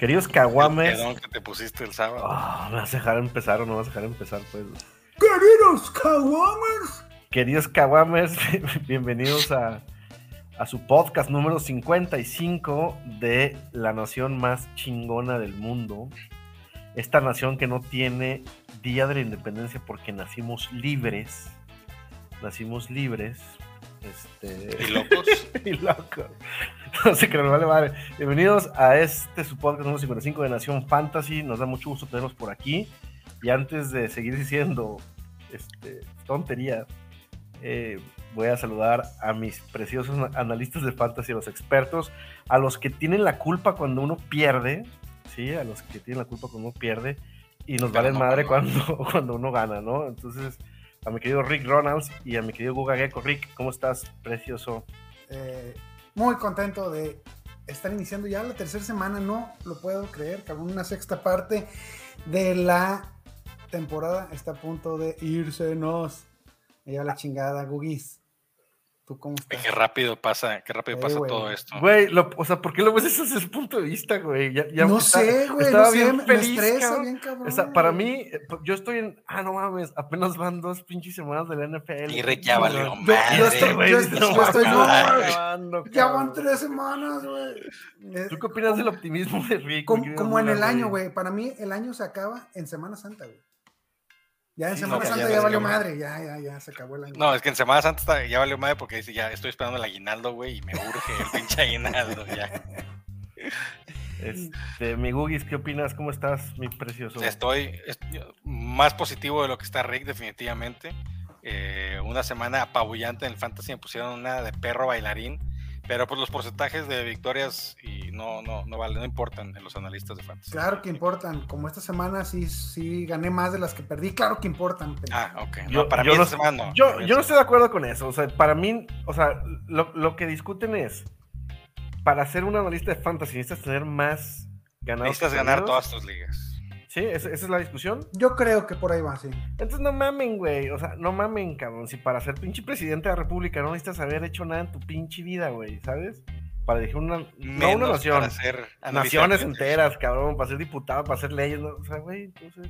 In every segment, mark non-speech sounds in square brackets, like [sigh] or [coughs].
Queridos caguames. Perdón que te pusiste el sábado. Ah, ¿Me vas a dejar empezar o no vas a dejar empezar? Pues. Queridos caguames. Queridos caguames, [laughs] bienvenidos a, a su podcast número 55 de la nación más chingona del mundo. Esta nación que no tiene Día de la Independencia porque nacimos libres. Nacimos libres. Este... ¿Y locos? [laughs] y locos. No sé que nos vale madre. Bienvenidos a este su podcast número 55 de Nación Fantasy. Nos da mucho gusto tenerlos por aquí. Y antes de seguir diciendo este, tonterías, eh, voy a saludar a mis preciosos analistas de fantasy, a los expertos, a los que tienen la culpa cuando uno pierde, ¿sí? A los que tienen la culpa cuando uno pierde y nos valen madre cuando, [laughs] cuando uno gana, ¿no? Entonces, a mi querido Rick Ronalds y a mi querido Guga Gecko. Rick, ¿cómo estás, precioso? Eh, muy contento de estar iniciando ya la tercera semana, no lo puedo creer, cabrón, una sexta parte de la temporada está a punto de irse nos. Lleva la chingada, Gugis. ¿Tú cómo estás? Qué rápido pasa, qué rápido Eh, pasa güey. todo esto. Güey, lo- o sea, ¿por qué lo ves desde ese punto de vista, güey? Ya, ya no está- sé, güey, estaba no sé, bien me, me feliz, estresa cabrón. bien cabrón. O sea, para mí, eh, yo estoy en. Ah, no mames, apenas van dos pinches semanas de la NFL. Y Rick ya valió no, Yo- madre. estoy- güey, yo no yo estoy- acabando, Ya van tres semanas, güey. Eh, ¿Tú qué opinas del optimismo de Rick? Como, como en el año, güey. Para mí, el año se acaba en Semana Santa, güey. Ya en Sí, Semana no, Santa ya valió madre. Ya, ya, ya se acabó el año. No, es que en Semana Santa está- ya valió madre porque dice, ya estoy esperando el aguinaldo, güey, y me urge el pinche aguinaldo, ya. Este, mi Gugis, ¿qué opinas? ¿Cómo estás, mi precioso? Estoy es- más positivo de lo que está Rick, definitivamente. Eh, una semana apabullante en el Fantasy, me pusieron una de perro bailarín, pero pues los porcentajes de victorias y no, no, no vale, no importan en los analistas de Fantasy. Claro que importan. Como esta semana sí, sí gané más de las que perdí. Claro que importan. Ah, ok. No, Yo- para yo mí no- esta semana no. Yo, yo no estoy de acuerdo con eso. O sea, para mí, o sea, lo, lo que discuten es, para ser un analista de fantasy necesitas tener más ganados. Necesitas ganar todas tus ligas. Sí, esa, esa es la discusión. Yo creo que por ahí va, sí. Entonces no mamen, güey. O sea, no mamen, cabrón. Si para ser pinche presidente de la república no necesitas haber hecho nada en tu pinche vida, güey, ¿sabes? Para elegir una, no una nación, para ser naciones enteras, cabrón, para ser diputado, para ser leyes, ¿no? o sea, güey, entonces...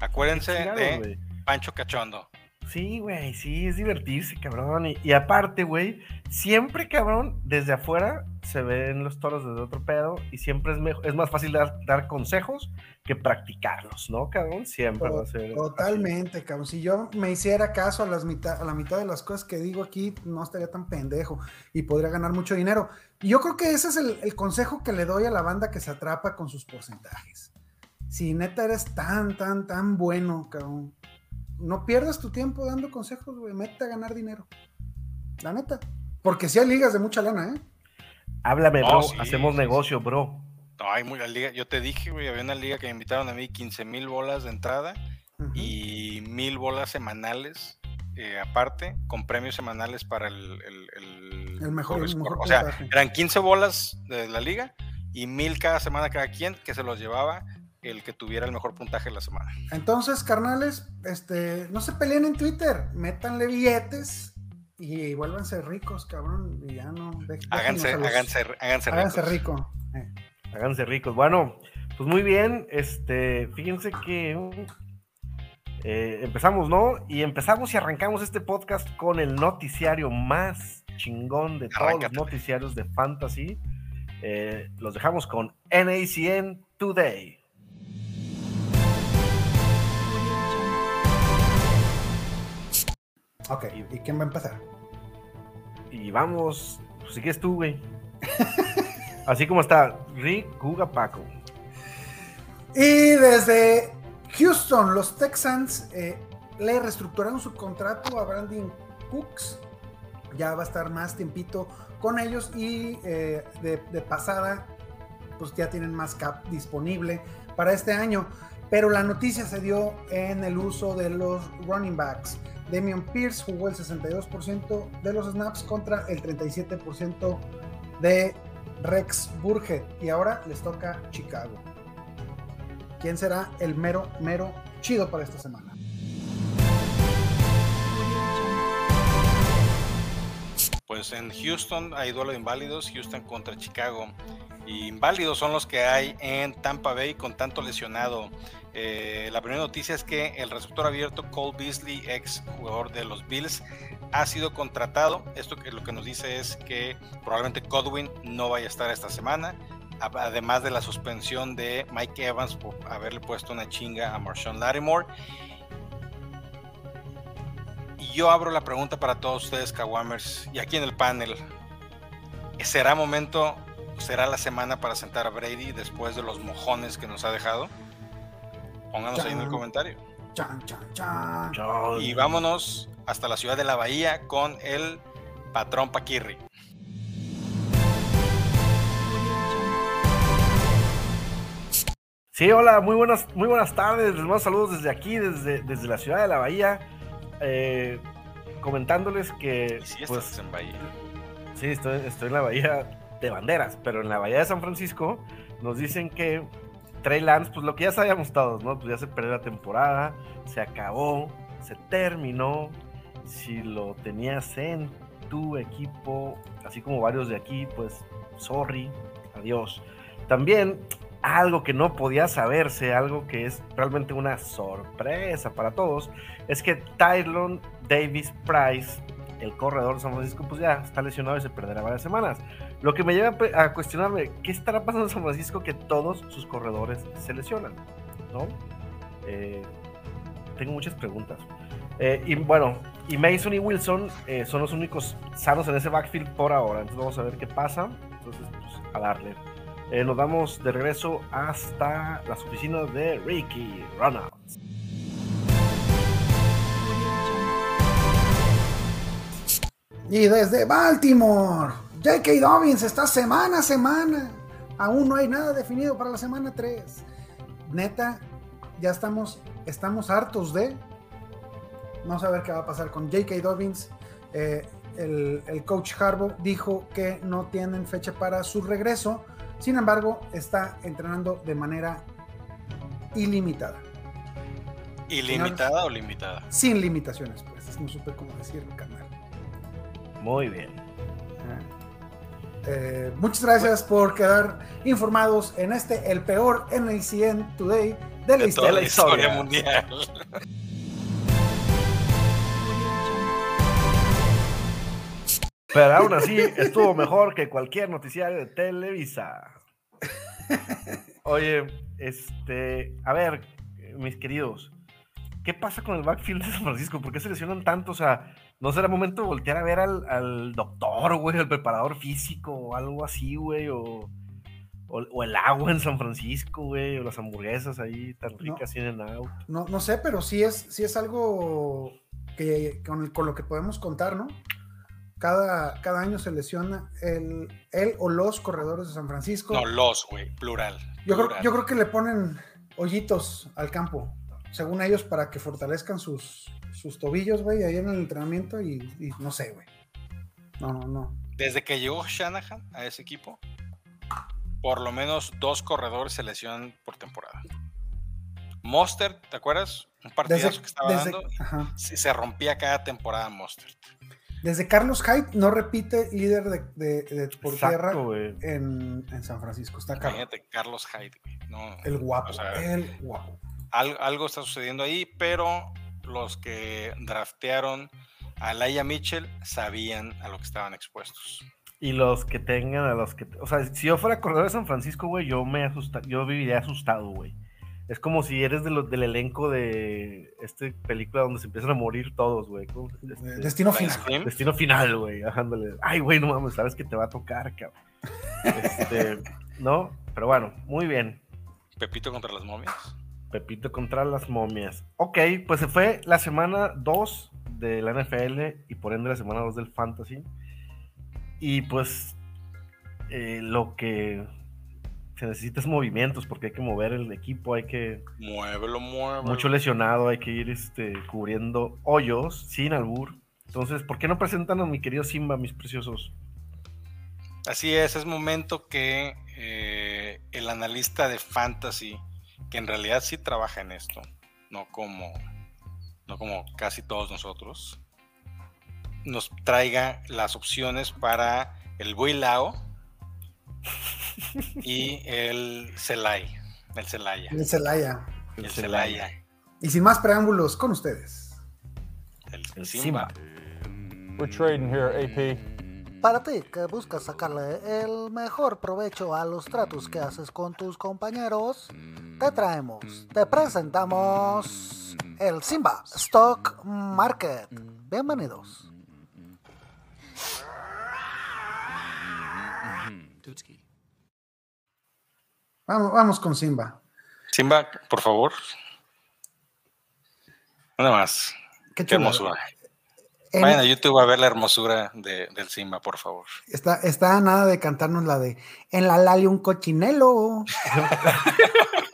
Acuérdense chingados, de. Pancho Cachondo. Sí, güey, sí, es divertirse, cabrón. Y, y aparte, güey, siempre, cabrón, desde afuera se ven los toros desde otro pedo y siempre es, mejor, es más fácil dar, dar consejos que practicarlos, ¿no, cabrón? Siempre va a ser. así. Totalmente, cabrón. Si yo me hiciera caso a, las mitad, a la mitad de las cosas que digo aquí, no estaría tan pendejo y podría ganar mucho dinero. Y yo creo que ese es el, el consejo que le doy a la banda que se atrapa con sus porcentajes. Si neta eres tan, tan, tan bueno, cabrón, no pierdas tu tiempo dando consejos, güey. Mete a ganar dinero. La neta. Porque si hay ligas de mucha lana, ¿eh? Háblame, bro. sí, Hacemos sí, negocio, bro. No, hay muy, la liga, yo te dije, güey, había una liga que me invitaron a mí 15 mil bolas de entrada y mil bolas semanales eh, aparte, con premios semanales para el, el, el- El mejor- mejor O sea, eran 15 bolas de la liga y mil cada semana cada quien que se los llevaba el que tuviera el mejor puntaje de la semana. Entonces, carnales, este, no se peleen en Twitter, métanle billetes y vuélvanse ricos, cabrón, y ya no. Háganse, los- háganse, háganse, háganse ricos. rico. Eh, Háganse ricos. Bueno, pues muy bien. Este, fíjense que eh, empezamos, ¿no? Y empezamos y arrancamos este podcast con el noticiario más chingón de todos Arráncate. los noticiarios de fantasy. Eh, los dejamos con NACN Today. Ok, ¿y quién va a empezar? Y vamos, pues si quieres tú, güey. [laughs] Así como está Rick Guga Paco. Y desde Houston, los Texans eh, le reestructuraron su contrato a Brandon Cooks. Ya va a estar más tiempito con ellos y eh, de, de pasada, pues ya tienen más cap disponible para este año. Pero la noticia se dio en el uso de los running backs. Damian Pierce jugó el 62% de los snaps contra el 37% de Rex Burhead. Y ahora les toca Chicago. ¿Quién será el mero, mero chido para esta semana? Pues en Houston hay duelo de inválidos, Houston contra Chicago. inválidos son los que hay en Tampa Bay con tanto lesionado. Eh, la primera noticia es que el receptor abierto Cole Beasley, ex jugador de los Bills, ha sido contratado. Esto que lo que nos dice es que probablemente Godwin no vaya a estar esta semana. Además de la suspensión de Mike Evans por haberle puesto una chinga a Marshawn Lattimore. Y yo abro la pregunta para todos ustedes, Kawamers, y aquí en el panel. ¿Será momento, será la semana para sentar a Brady después de los mojones que nos ha dejado? Pónganos ahí en el comentario. Chan, chan, chan. Y vámonos hasta la ciudad de la Bahía con el patrón Paquirri. Sí, hola, muy buenas, muy buenas tardes. Les mando saludos desde aquí, desde, desde la ciudad de la Bahía. Eh, comentándoles que. sí pues, en Bahía? Sí, estoy, estoy en la Bahía de Banderas, pero en la Bahía de San Francisco nos dicen que Trey Lance, pues lo que ya sabíamos todos, ¿no? Pues ya se perdió la temporada, se acabó, se terminó. Si lo tenías en tu equipo, así como varios de aquí, pues sorry, adiós. También algo que no podía saberse, algo que es realmente una sorpresa para todos, es que Tylon Davis Price, el corredor de San Francisco, pues ya está lesionado y se perderá varias semanas. Lo que me lleva a cuestionarme, ¿qué estará pasando en San Francisco que todos sus corredores se lesionan? ¿No? Eh, tengo muchas preguntas. Eh, y bueno, y Mason y Wilson eh, son los únicos sanos en ese backfield por ahora. Entonces vamos a ver qué pasa. Entonces, pues, a darle. nos vamos de regreso hasta las oficinas de Ricky Ronalds. Y desde Baltimore, J.K. Dobbins está semana a semana. Aún no hay nada definido para la semana 3. Neta, ya estamos, estamos hartos de. Vamos a ver qué va a pasar con J.K. Dobbins. Eh, el, el, coach Harbaugh dijo que no tienen fecha para su regreso. Sin embargo, está entrenando de manera ilimitada. ¿Ilimitada o limitada? Sin limitaciones, pues. No supe cómo decirlo, carnal. Muy bien. Eh, muchas gracias por quedar informados en este, el peor NACN Today de la, historia. mundial. Pero aún así estuvo mejor que cualquier noticiario de Televisa. Oye, este, a ver, mis queridos, ¿qué pasa con el backfield de San Francisco? ¿Por qué se lesionan tanto? O sea, ¿No será momento de voltear a ver al, doctor, güey, al preparador físico o algo así, güey? O, el agua en San Francisco, güey, o las hamburguesas ahí tan ricas no, en auto. No, no sé, pero sí es, sí es algo que con, lo que podemos contar, ¿no? Cada, cada año se lesiona el, él o los corredores de San Francisco. No, los, güey, plural. Yo, Creo, yo creo que le ponen hoyitos al campo, según ellos, para que fortalezcan sus, sus tobillos, güey, ahí en el entrenamiento y, no sé, güey. No, no, no. Desde que llegó Shanahan a ese equipo, por lo menos dos corredores se lesionan por temporada. Monster, ¿te acuerdas? Un partidazo que estaba dando. Se rompía cada temporada Monster. Desde Carlos Hyde no repite líder de, por tierra en, San Francisco. Está Imagínate, Carlos Hyde. No, el guapo, el guapo. Algo está sucediendo ahí, pero los que draftearon a Laia Mitchell sabían a lo que estaban expuestos. Y los que tengan a los que. O sea, si yo fuera corredor de San Francisco, güey, yo me asusta, yo viviría asustado, güey. Es como si eres de del elenco de esta película donde se empiezan a morir todos, güey. Este, Destino final. Destino final, güey. Ay, güey, no mames, sabes que te va a tocar, cabrón. [laughs] Este, ¿no? Pero bueno, muy bien. Pepito contra las momias. Pepito contra las momias. Ok, pues se fue la semana 2 de la NFL y por ende la semana 2 del Fantasy. Y pues eh, lo que se necesita es movimientos porque hay que mover el equipo, hay que... Muévelo, muévelo. Mucho lesionado, hay que ir este, cubriendo hoyos sin albur. Entonces, ¿por qué no presentan a mi querido Simba, mis preciosos? Así es, es momento que eh, el analista de Fantasy que en realidad sí trabaja en esto, no como, no como casi todos nosotros, nos traiga las opciones para el Builao [laughs] y el Celay. El Celaya. El Celaya. El Celaya. Y sin más preámbulos, con ustedes. El, El Simba. We're trading here, AP. Para ti que buscas sacarle el mejor provecho a los tratos que haces con tus compañeros, te traemos, te presentamos el Simba Stock Market. Bienvenidos. Vamos, vamos con Simba. Simba, por favor. Nada más. Qué hermosura. En- Vayan a YouTube a ver la hermosura de- del Simba, por favor. está, está nada de cantarnos la de En la Lali un cochinelo. [laughs]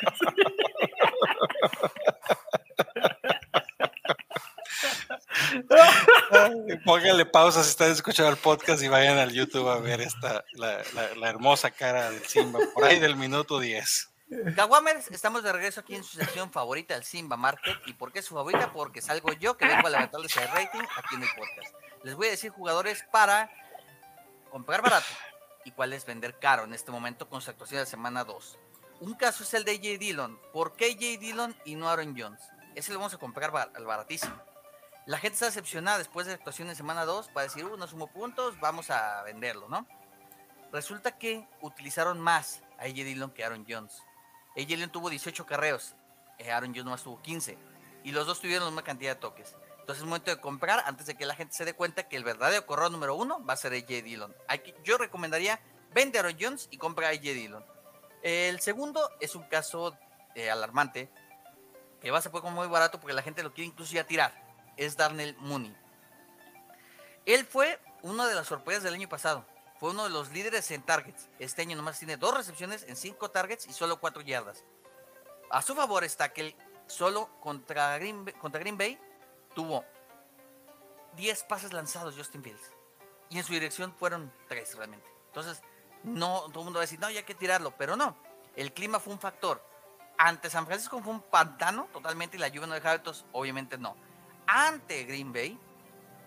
[laughs] Pónganle pausa si están escuchando el podcast y vayan al YouTube a ver esta, la, la- la hermosa cara del Simba, por ahí del minuto 10. Kawamers, estamos de regreso aquí en su sección favorita, el Simba Market. ¿Y por qué es su favorita? Porque salgo yo que vengo a levantarles el rating aquí en el podcast. Les voy a decir jugadores para comprar barato y cuál es vender caro en este momento con su actuación de la semana 2. Un caso es el de J. Dillon. ¿Por qué J. Dillon y no Aaron Jones? Ese lo vamos a comprar al baratísimo. La gente está decepcionada después de la actuación en semana 2 para decir, uh, no sumo puntos, vamos a venderlo, ¿no? Resulta que utilizaron más a AJ Dillon que Aaron Jones. AJ Dillon tuvo 18 carreos, eh, Aaron Jones nomás tuvo 15. Y los dos tuvieron la misma cantidad de toques. Entonces es momento de comprar antes de que la gente se dé cuenta que el verdadero corredor número uno va a ser AJ Dillon. Yo recomendaría vende a Aaron Jones y compra a AJ Dillon. El segundo es un caso eh, alarmante que va a ser muy barato porque la gente lo quiere incluso ya tirar. Es Darnell Mooney. Él fue una de las sorpresas del año pasado. Fue uno de los líderes en targets. Este año nomás tiene dos recepciones en cinco targets y solo cuatro yardas. A su favor está que él solo contra Green, Bay- tuvo 10 pases lanzados Justin Fields. Y en su dirección fueron 3 realmente. Entonces, no, todo el mundo va a decir, no, ya hay que tirarlo. Pero no, el clima fue un factor. Ante San Francisco fue un pantano totalmente y la lluvia no dejaba autos, obviamente no. Ante Green Bay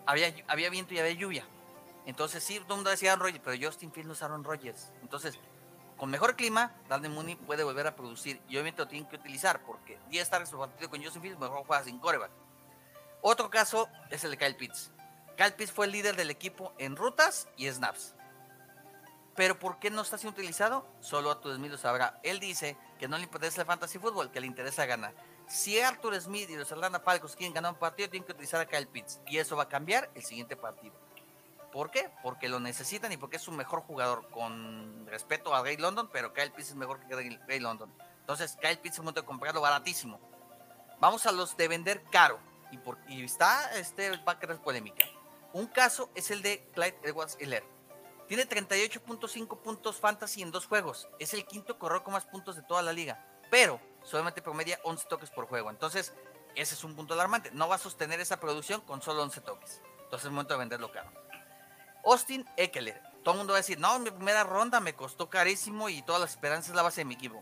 había, había viento y había lluvia. Entonces sí, todo el mundo decía Aaron Rodgers, pero Justin Fields no es Aaron. Entonces, con mejor clima, Darnell Mooney puede volver a producir y obviamente lo tienen que utilizar porque 10 targets por partido con Justin Fields mejor juega sin coreback. Otro caso es el de Kyle Pitts. Kyle Pitts fue el líder del equipo en rutas y snaps. Pero ¿por qué no está siendo utilizado? Solo Arthur Smith lo sabrá. Él dice que no le interesa el fantasy fútbol, que le interesa ganar. Si Arthur Smith y los Atlanta Falcons quieren ganar un partido, tienen que utilizar a Kyle Pitts. Y eso va a cambiar el siguiente partido. ¿Por qué? Porque lo necesitan y porque es su mejor jugador. Con respeto a Ray London, pero Kyle Pitts es mejor que Ray, London. Entonces, Kyle Pitts es momento de comprarlo baratísimo. Vamos a los de vender caro. Y, por, y está, este va a crear polémica. Un caso es el de Clyde Edwards Hiller. Tiene 38.5 puntos fantasy en dos juegos. Es el quinto corredor con más puntos de toda la liga. Pero solamente promedia 11 toques por juego. Entonces, ese es un punto alarmante. No va a sostener esa producción con solo 11 toques. Entonces es momento de venderlo caro. Austin Eckler. Todo el mundo va a decir, no, mi primera ronda me costó carísimo y todas las esperanzas es la base de mi equipo.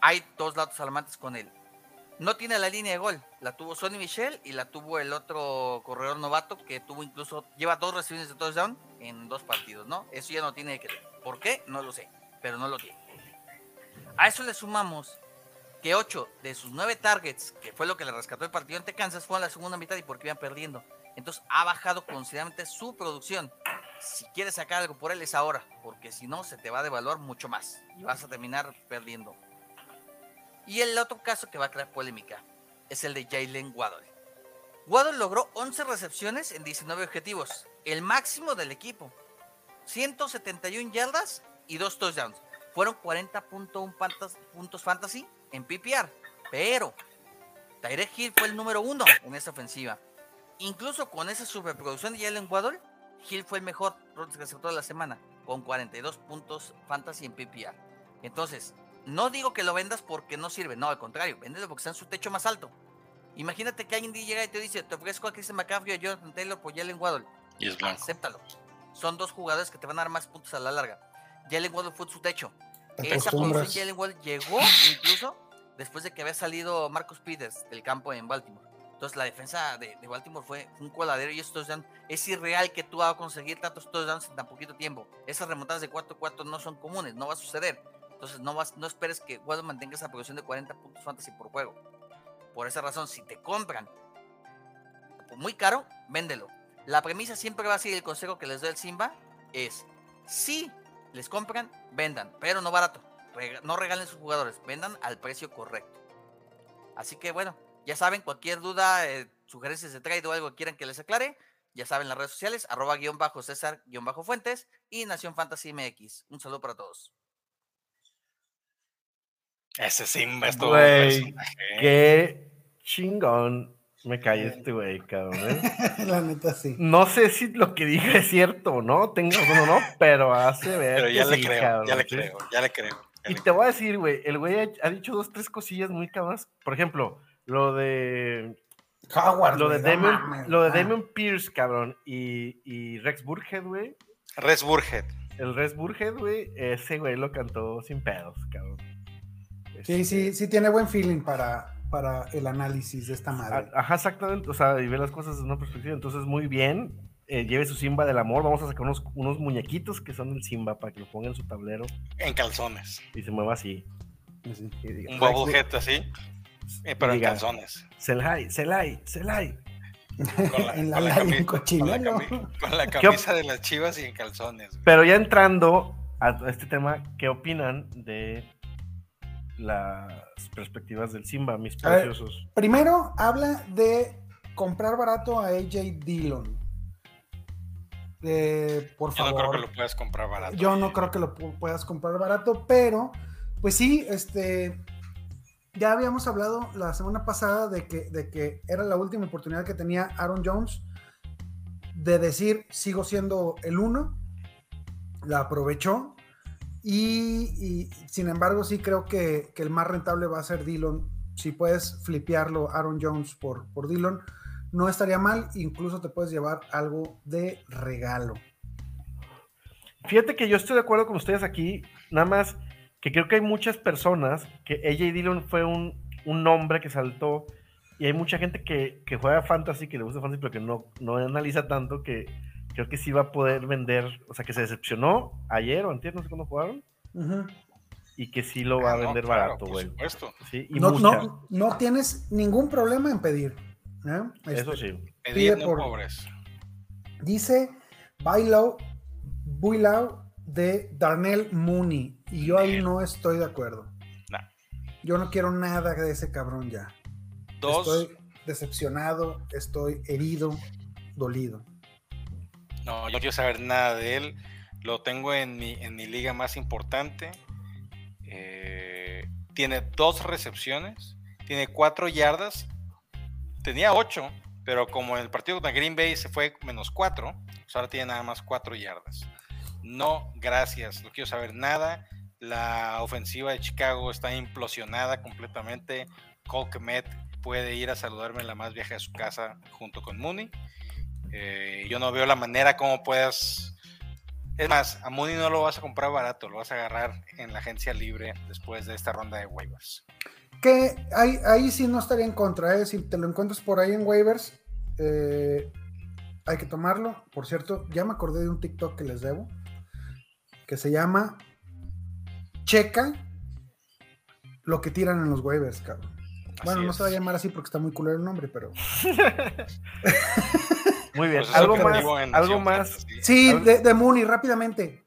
Hay dos datos alarmantes con él. No tiene la línea de gol. La tuvo Sonny Michel y la tuvo el otro corredor novato que tuvo incluso, lleva dos recepciones de touchdown en dos partidos, ¿no? Eso ya no tiene que ¿Por qué? No lo sé, pero no lo tiene. A eso le sumamos que 8 de sus 9 targets, que fue lo que le rescató el partido ante Kansas, fue en la segunda mitad y porque iban perdiendo. Entonces ha bajado considerablemente su producción. Si quieres sacar algo por él es ahora, porque si no se te va a devaluar mucho más y vas a terminar perdiendo. Y el otro caso que va a crear polémica es el de Jalen Waddle. Waddle logró 11 recepciones en 19 objetivos, el máximo del equipo. 171 yardas y 2 touchdowns. Fueron 40.1 pantas- puntos fantasy en PPR. Pero Tyrek Hill fue el número uno en esa ofensiva. Incluso con esa superproducción de Jalen Waddle, Hill fue el mejor receptor de la semana, con 42 puntos fantasy en PPR. Entonces, no digo que lo vendas porque no sirve, no, al contrario, véndelo porque está en su techo más alto. Imagínate que alguien llega y te dice, te ofrezco a Christian McCaffrey a Jonathan Taylor por Jalen Waddle. Y es blanco. Acéptalo. Son dos jugadores que te van a dar más puntos a la larga. Jalen Waddle fue su techo. Te Esa de Jalen Waddle llegó incluso después de que había salido Marcus Peters del campo en Baltimore. Entonces la defensa de, de Baltimore fue un coladero y estos es irreal que tú vas a conseguir tantos touchdowns en tan poquito tiempo. Esas remontadas de 4-4 no son comunes, no va a suceder. Entonces no, esperes que Waddle mantenga esa progresión de 40 puntos fantasy por juego. Por esa razón, si te compran muy caro, véndelo. La premisa siempre va a ser el consejo que les doy el Simba es, si les compran, vendan, pero no barato. No regalen sus jugadores, vendan al precio correcto. Así que bueno, ya saben, cualquier duda, eh, sugerencias de trade o algo que quieran que les aclare, ya saben las redes sociales, arroba guion bajo César guion bajo Fuentes y Nación Fantasy MX. Un saludo para todos. Ese Simba es todo Güey, un personaje. Qué chingón me cae este güey, cabrón. ¿eh? [laughs] La neta sí. No sé si lo que dije es cierto o no, tengo razón o no, pero hace ver. Pero ya le sí, creo, cabrón, ya le ¿sí? creo, ya le creo. ya Y le te voy a decir, güey, el güey ha, ha dicho dos, tres cosillas muy cabronas. Por ejemplo, lo de Howard. lo de Damon, lo de Damon Pierce, cabrón, y, y Rex Burhead, güey. Res Burhead. El Rex Burhead, güey, ese güey lo cantó sin pedos, cabrón. Sí, sí, sí tiene buen feeling para, para el análisis de esta madre. A- Ajá, exactamente. O sea, y ve las cosas desde una perspectiva. Entonces, muy bien. eh, lleve su Simba del amor. Vamos a sacar unos, unos muñequitos que son el Simba para que lo pongan en su tablero En calzones. y se mueva así. Diga, Un bobblehead así. eh, pero en calzones. Selai, Selai, Selai. Con la, [laughs] En la con la cami- en con la cami- con la camisa de las chivas y en calzones. güey. Pero ya entrando a este tema, ¿qué opinan de las perspectivas del Simba, mis ver. preciosos? Primero habla de comprar barato a AJ Dillon. Eh, por Yo no favor. creo que lo puedas comprar barato. Yo no creo que lo pu- puedas comprar barato, pero pues sí, este ya habíamos hablado la semana pasada de que, de que era la última oportunidad que tenía Aaron Jones de decir sigo siendo el uno, la aprovechó y, sin embargo sí creo que, que el más rentable va a ser Dillon. Si puedes flipearlo Aaron Jones por, por Dillon, no estaría mal, incluso te puedes llevar algo de regalo. Fíjate que yo estoy de acuerdo con ustedes aquí, nada más que creo que hay muchas personas que AJ Dillon fue un, un nombre que saltó y hay mucha gente que, que juega fantasy, que le gusta fantasy, pero que no, no analiza tanto que creo que sí va a poder vender, o sea, que se decepcionó ayer o antes, no sé cuándo jugaron, y que sí lo va Ah, a no, vender claro, barato, por güey. supuesto. Sí, y no, mucha. no, no tienes ningún problema en pedir. ¿eh? Eso Este, sí. Pedir por- pobres. Dice Bailo, Builau de Darnell Mooney. Y yo ahí no estoy de acuerdo. Yo no quiero nada de ese cabrón ya. Dos, Estoy decepcionado, estoy herido, dolido. No, yo no quiero saber nada de él. Lo tengo en mi, en mi liga más importante. Eh, tiene dos recepciones, tiene cuatro yardas. Tenía ocho, pero como en el partido contra Green Bay se fue menos cuatro, pues ahora tiene nada más cuatro yardas. No, gracias, no quiero saber nada. La ofensiva de Chicago está implosionada completamente. Cole Kmet puede ir a saludarme en la más vieja de su casa junto con Mooney. Eh, yo no veo la manera como puedas. Es más, a Mooney no lo vas a comprar barato, lo vas a agarrar en la agencia libre después de esta ronda de waivers. Que ahí, ahí sí no estaría en contra, ¿eh? si te lo encuentras por ahí en waivers, eh, hay que tomarlo. Por cierto, ya me acordé de un TikTok que les debo, que se llama Checa lo que tiran en los waivers, cabrón. Bueno, no es. se va a llamar así porque está muy culero el nombre, pero... [laughs] Muy bien. Pues algo más, algo más. Sí, Algo- de, de Mooney, rápidamente.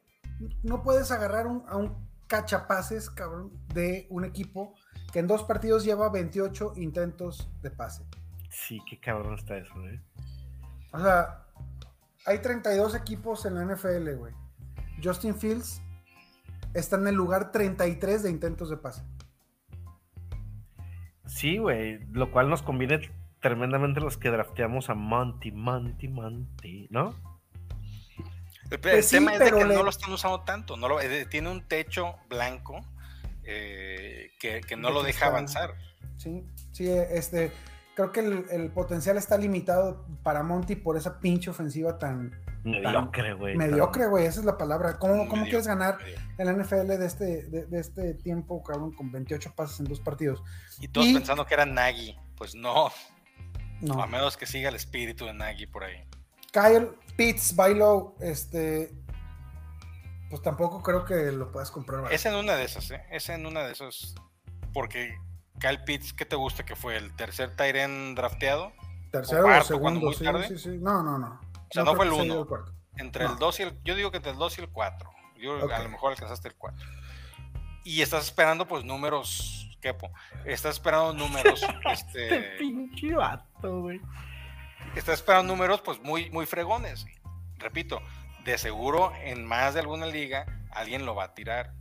No puedes agarrar un- a un cachapaces, cabrón, de un equipo que en dos partidos lleva 28 intentos de pase. Sí, qué cabrón está eso, ¿eh? O sea, hay 32 equipos en la NFL, güey. Justin Fields está en el lugar 33 de intentos de pase. Sí, güey, lo cual nos conviene tremendamente los que drafteamos a Monty, Monty, Monty, ¿no? El, el Pues sí, tema es de que le- no lo están usando tanto, no lo, eh, tiene un techo blanco eh, que, que no De lo deja avanzar. Sí, sí, este, creo que el, el potencial está limitado para Monty por esa pinche ofensiva tan Mediocre, güey. mediocre, güey. Esa es la palabra. ¿Cómo, quieres ganar en la NFL de este, de, de este tiempo, cabrón, con 28 pases en dos partidos? Y todos Y- pensando que era Nagy, pues no. No. A menos que siga el espíritu de Nagy por ahí. Kyle Pitts, Bailo, este. Pues tampoco creo que lo puedas comprar. barato. Es en una de esas, ¿eh? Es en una de esas. Porque Kyle Pitts, ¿qué te gusta? Que fue el tercer Tyren drafteado. Tercero o, cuarto, cuando segundo, muy sí, tarde. sí, sí. No, no, no. O sea, no fue el uno. Entre No. el 2 y el. Yo digo que entre el 2 y el 4. Yo a lo mejor alcanzaste el 4. Y estás esperando, pues, números. Kepo. Estás esperando números. [laughs] Este este, pinche vato, güey. estás esperando números, pues, muy, muy fregones. Repito, de seguro en más de alguna liga alguien lo va a tirar.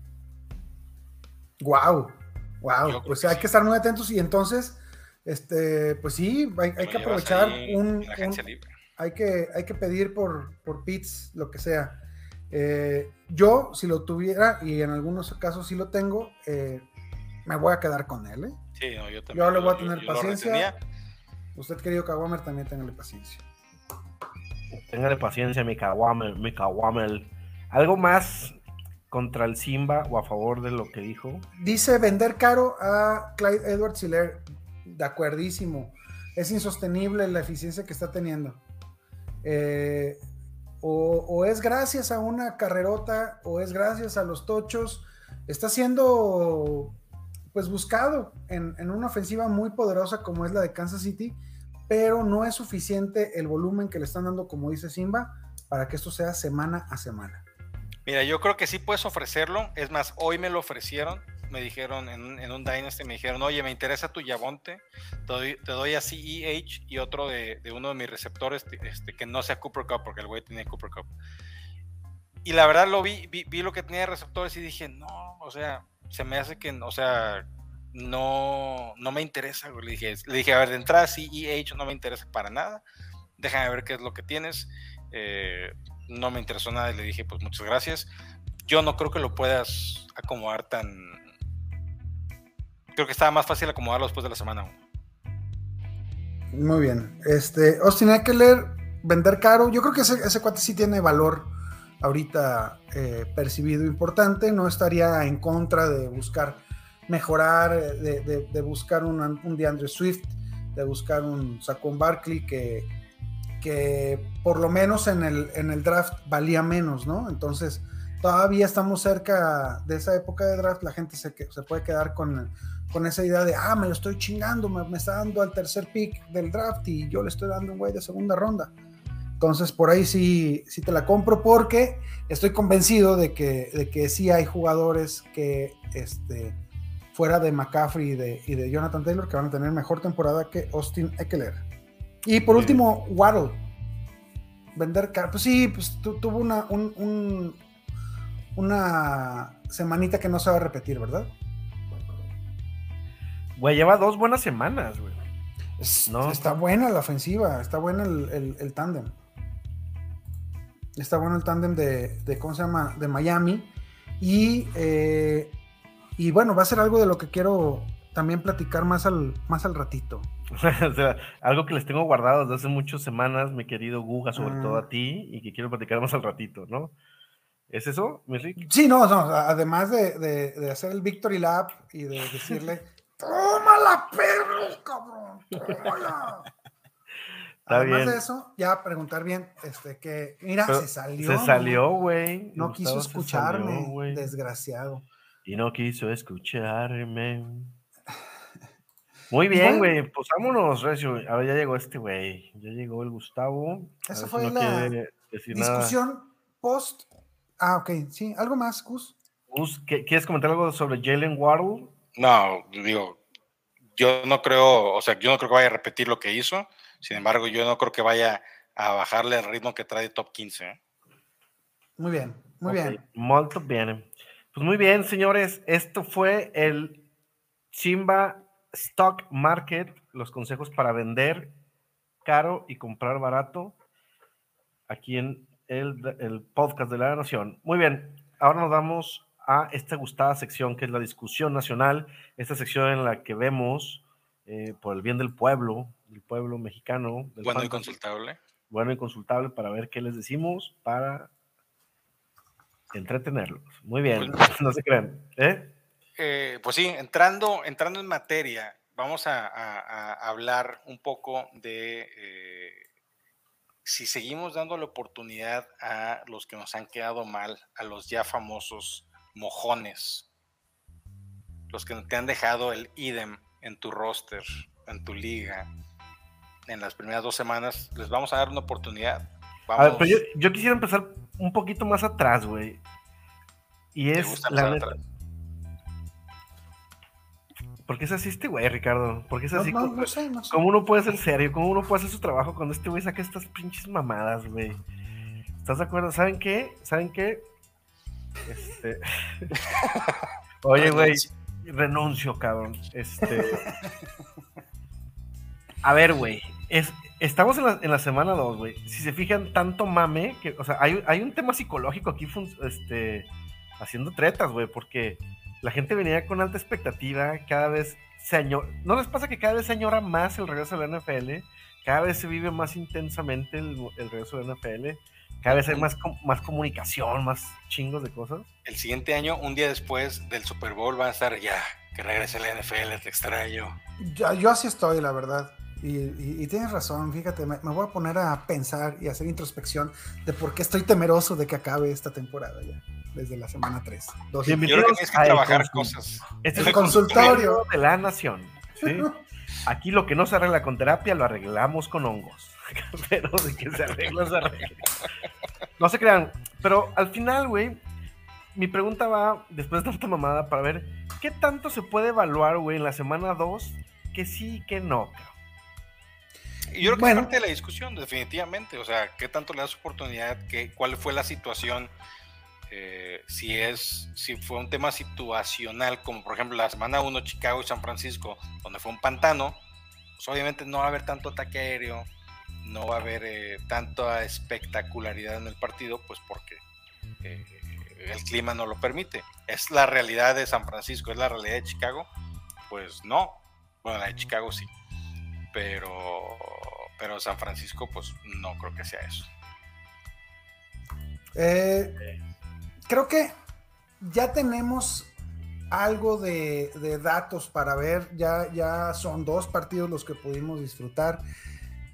Wow, wow. Pues hay que estar muy atentos y entonces, este, pues sí, hay, que aprovechar un, en la agencia un- libre. hay que, hay que pedir por, por pits, lo que sea. Eh, yo, si lo tuviera, y en algunos casos sí lo tengo, eh, me voy a quedar con él. ¿eh? Sí, no, yo también. Yo le voy a tener yo paciencia. Usted, querido Kawamer, también téngale paciencia. Téngale paciencia, mi Kawamel, mi Kawamel. ¿Algo más contra el Simba o a favor de lo que dijo? Dice vender caro a Clyde Edwards Hiller. De acuerdísimo. Es insostenible la eficiencia que está teniendo. Eh, o, o es gracias a una carrerota o es gracias a los tochos. Está siendo pues buscado en, en una ofensiva muy poderosa como es la de Kansas City, pero no es suficiente el volumen que le están dando, como dice Simba, para que esto sea semana a semana. Mira, yo creo que sí puedes ofrecerlo. Es más, hoy me lo ofrecieron. Me dijeron en, en un Dynasty, me dijeron, oye, me interesa tu Yavonte. Te doy, te doy a CEH y otro de, de uno de mis receptores este, que no sea Cooper Cup, porque el güey tiene Cooper Cup. Y la verdad lo vi, vi, vi lo que tenía de receptores y dije, no, o sea, se me hace que, o sea, no, no me interesa. güey". Le dije, le dije, a ver, de entrada CEH no me interesa para nada. Déjame ver qué es lo que tienes. Eh, no me interesó nada y le dije, pues muchas gracias. Yo no creo que lo puedas acomodar tan. Creo que estaba más fácil acomodarlo después de la semana 1. Muy bien. Este, Austin Eckler, vender caro. Yo creo que ese, ese cuate sí tiene valor ahorita eh, percibido importante. No estaría en contra de buscar mejorar, eh, de, de- de buscar un, un DeAndre Swift, de buscar un Saquon Barkley que, que por lo menos en el, en el draft valía menos, ¿no? Entonces, todavía estamos cerca de esa época de draft. La gente se, se puede quedar con, con esa idea de, ah, me lo estoy chingando, me, me está dando al tercer pick del draft y yo le estoy dando un güey de segunda ronda. Entonces, por ahí sí, sí te la compro porque estoy convencido de que, de que sí hay jugadores que, este, fuera de McCaffrey y de, y de Jonathan Taylor, que van a tener mejor temporada que Austin Eckler. Y por último, Waddle. Vender caro. Pues sí, pues tu- tuvo una, un- un- una semanita que no se va a repetir, ¿verdad? Güey, lleva dos buenas semanas, güey. Es- No. Está buena la ofensiva, está buena el, el, el tándem. Está bueno el tándem de, de, ¿cómo se llama? De Miami. Y, eh, y bueno, va a ser algo de lo que quiero también platicar más al, más al ratito. [laughs] o sea, algo que les tengo guardado desde hace muchas semanas, mi querido Guga, sobre Ah. todo a ti, y que quiero platicar más al ratito, ¿no? ¿Es eso, mi Rick? Sí, no, no, además de, de- de hacer el Victory Lap y de decirle, [laughs] tómala, perro, cabrón, tómala. Está además bien. de eso, ya preguntar bien, este, que, mira, Pero se salió. Se salió, güey. No quiso escucharme, salió, desgraciado. Y no quiso escucharme. [laughs] Muy bien, Bueno. güey. Pues vámonos, Recio. A ver, ya llegó este güey. Ya llegó el Gustavo. Esa si fue no la nada. Discusión post. Ah, ok, sí, algo más, Gus. Gus, ¿qué- ¿Quieres comentar algo sobre Jalen Waddle? No, digo, yo no creo, o sea, yo no creo que vaya a repetir lo que hizo. Sin embargo, yo no creo que vaya a bajarle el ritmo que trae top 15. ¿eh? Muy bien, muy bien. Molto bien. Pues muy bien, señores. Esto fue el Chimba Stock Market. Los consejos para vender caro y comprar barato. Aquí en el, el podcast de la Nación. Muy bien. Ahora nos vamos a esta gustada sección que es la discusión nacional. Esta sección en la que vemos eh, por el bien del pueblo, del pueblo mexicano. del Bueno y consultable. bueno y consultable para ver qué les decimos para entretenerlos. Muy bien, [laughs] no se crean. ¿eh? Eh, pues sí, entrando, entrando en materia, vamos a, a- a hablar un poco de eh, si seguimos dando la oportunidad a los que nos han quedado mal, a los ya famosos mojones, los que te han dejado el idem en tu roster, en tu liga, en las primeras dos semanas, les vamos a dar una oportunidad. A ver, pero yo, yo quisiera empezar un poquito más atrás, güey. Y ¿te es gusta la neta. atrás? ¿Por qué es así este güey, Ricardo? ¿Por qué es así? no, como- no sé, no sé. ¿Cómo uno puede ser serio? ¿Cómo uno puede hacer su trabajo cuando este güey saca estas pinches mamadas, güey? ¿Estás de acuerdo? ¿Saben qué? ¿Saben qué? Este... [laughs] Oye, güey, renuncio, cabrón. Este... [laughs] A ver, güey. Es... Estamos en la, en la semana 2, güey. Si se fijan, tanto mame que, o sea, hay, hay un tema psicológico aquí, fun- este, haciendo tretas, güey, porque la gente venía con alta expectativa, cada vez se añora, ¿no les pasa que cada vez se añora más el regreso de la NFL? Cada vez se vive más intensamente el, el regreso de la NFL, cada vez hay más, más comunicación, más chingos de cosas. El siguiente año, un día después del Super Bowl, van a estar ya, que regrese la NFL, te extraño. Yo, yo así estoy, la verdad. Y, y- y tienes razón, fíjate, me, me voy a poner a pensar y hacer introspección de por qué estoy temeroso de que acabe esta temporada ya, desde la semana 3. Dos- Yo creo que tienes que a El trabajar cosas. Este El es consultorio. de la nación. ¿sí? [laughs] Aquí lo que no se arregla con terapia lo arreglamos con hongos. [laughs] Pero de que se arregla, se arregla. No se crean. Pero al final, güey, mi pregunta va, después de tanta mamada, para ver qué tanto se puede evaluar, güey, en la semana 2 que sí y que no. cabrón? Yo creo que Bueno. es parte de la discusión, definitivamente. O sea, ¿qué tanto le das oportunidad? ¿Qué, ¿Cuál fue la situación? Eh, si es, si fue un tema situacional, como por ejemplo la semana 1, Chicago y San Francisco, donde fue un pantano, pues obviamente no va a haber tanto ataque aéreo, no va a haber eh, tanta espectacularidad en el partido, pues porque eh, el clima no lo permite. ¿Es la realidad de San Francisco? ¿Es la realidad de Chicago? Pues no. Bueno, la de Chicago sí pero pero San Francisco pues no creo que sea eso. Eh, creo que ya tenemos algo de, datos para ver, ya, ya son dos partidos los que pudimos disfrutar,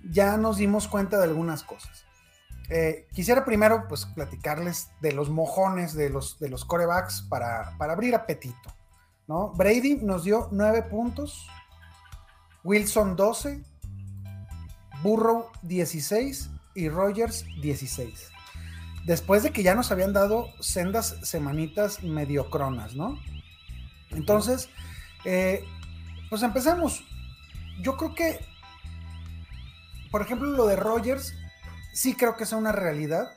ya nos dimos cuenta de algunas cosas. Eh, quisiera primero pues platicarles de los mojones de los, de los corebacks para, para abrir apetito. ¿no? Brady nos dio nueve puntos, Wilson 12, Burrow 16 y Rogers 16 después de que ya nos habían dado sendas semanitas mediocronas, ¿no? Entonces, eh, pues empecemos. Yo creo que, por ejemplo, lo de Rogers, sí creo que es una realidad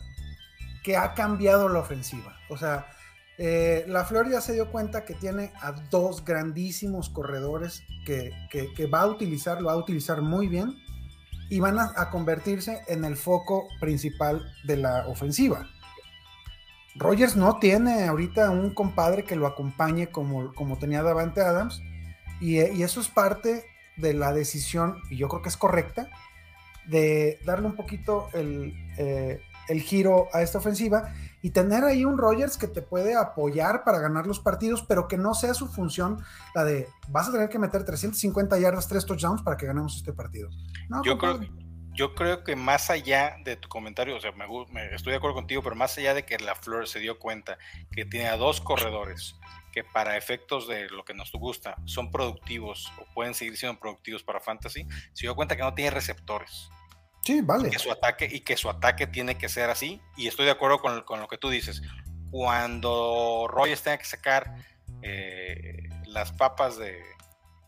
que ha cambiado la ofensiva. O sea, eh, la Florida se dio cuenta que tiene a dos grandísimos corredores que, va a utilizar, lo va a utilizar muy bien y van a, convertirse en el foco principal de la ofensiva. Rogers no tiene ahorita un compadre que lo acompañe como, tenía Davante Adams y, eso es parte de la decisión, y yo creo que es correcta, de darle un poquito el, eh, el giro a esta ofensiva y tener ahí un Rogers que te puede apoyar para ganar los partidos, pero que no sea su función la de vas a tener que meter 350 yardas, 3 touchdowns para que ganemos este partido. No, Yo creo, yo creo que más allá de tu comentario, o sea, me, me- estoy de acuerdo contigo, pero más allá de que la Flor se dio cuenta que tiene a dos corredores que para efectos de lo que nos gusta son productivos o pueden seguir siendo productivos para Fantasy, se dio cuenta que no tiene receptores. Vale. que su ataque y que su ataque tiene que ser así. Y estoy de acuerdo con, con lo que tú dices. Cuando Rogers tenga que sacar eh, las papas de,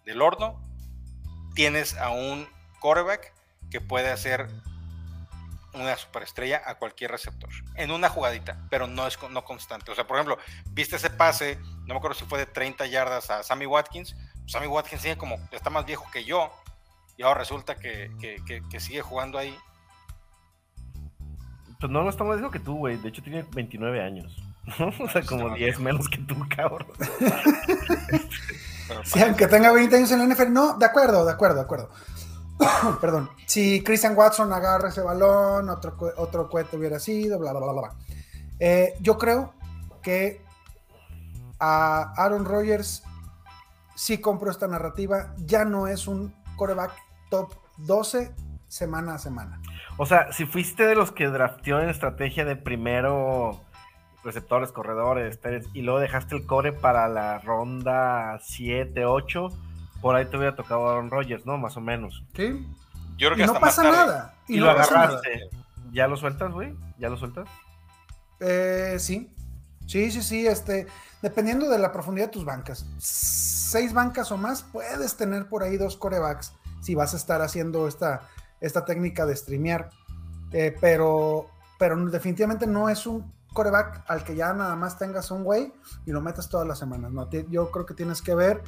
del horno, tienes a un quarterback que puede hacer una superestrella a cualquier receptor en una jugadita, pero no es no constante. O sea, por ejemplo, viste ese pase, no me acuerdo si fue de 30 yardas a Sammy Watkins. Sammy Watkins tiene como, está más viejo que yo, y ahora resulta que, que- que- que sigue jugando ahí. Pues no, no está más viejo que tú, güey. De hecho, tiene 29 años. ¿no? [laughs] O sea, como 10 menos que tú, cabrón. [laughs] Sí, aunque tenga 20 años en la NFL, no, de acuerdo, de acuerdo, de acuerdo. [coughs] Perdón. Si Christian Watson agarra ese balón, otro, otro cohete hubiera sido, bla, bla, bla, bla. Eh, yo creo que a Aaron Rodgers sí compro esta narrativa. Ya no es un coreback top 12 semana a semana. O sea, si fuiste de los que drafteó en estrategia de primero receptores, corredores, y luego dejaste el core para la ronda 7, 8, por ahí te hubiera tocado Aaron Rodgers, ¿no? Más o menos. ¿Sí? Yo creo que Y no hasta pasa tarde. nada. Y, Y, lo no agarraste. ¿Ya lo sueltas, güey? ¿Ya lo sueltas? Eh, sí, sí, sí, sí, este, dependiendo de la profundidad de tus bancas. Seis bancas o más, puedes tener por ahí dos corebacks si vas a estar haciendo esta, esta técnica de streamear. Eh, pero, pero definitivamente no es un coreback al que ya nada más tengas un güey y lo metas todas las semanas. No, yo creo que tienes que ver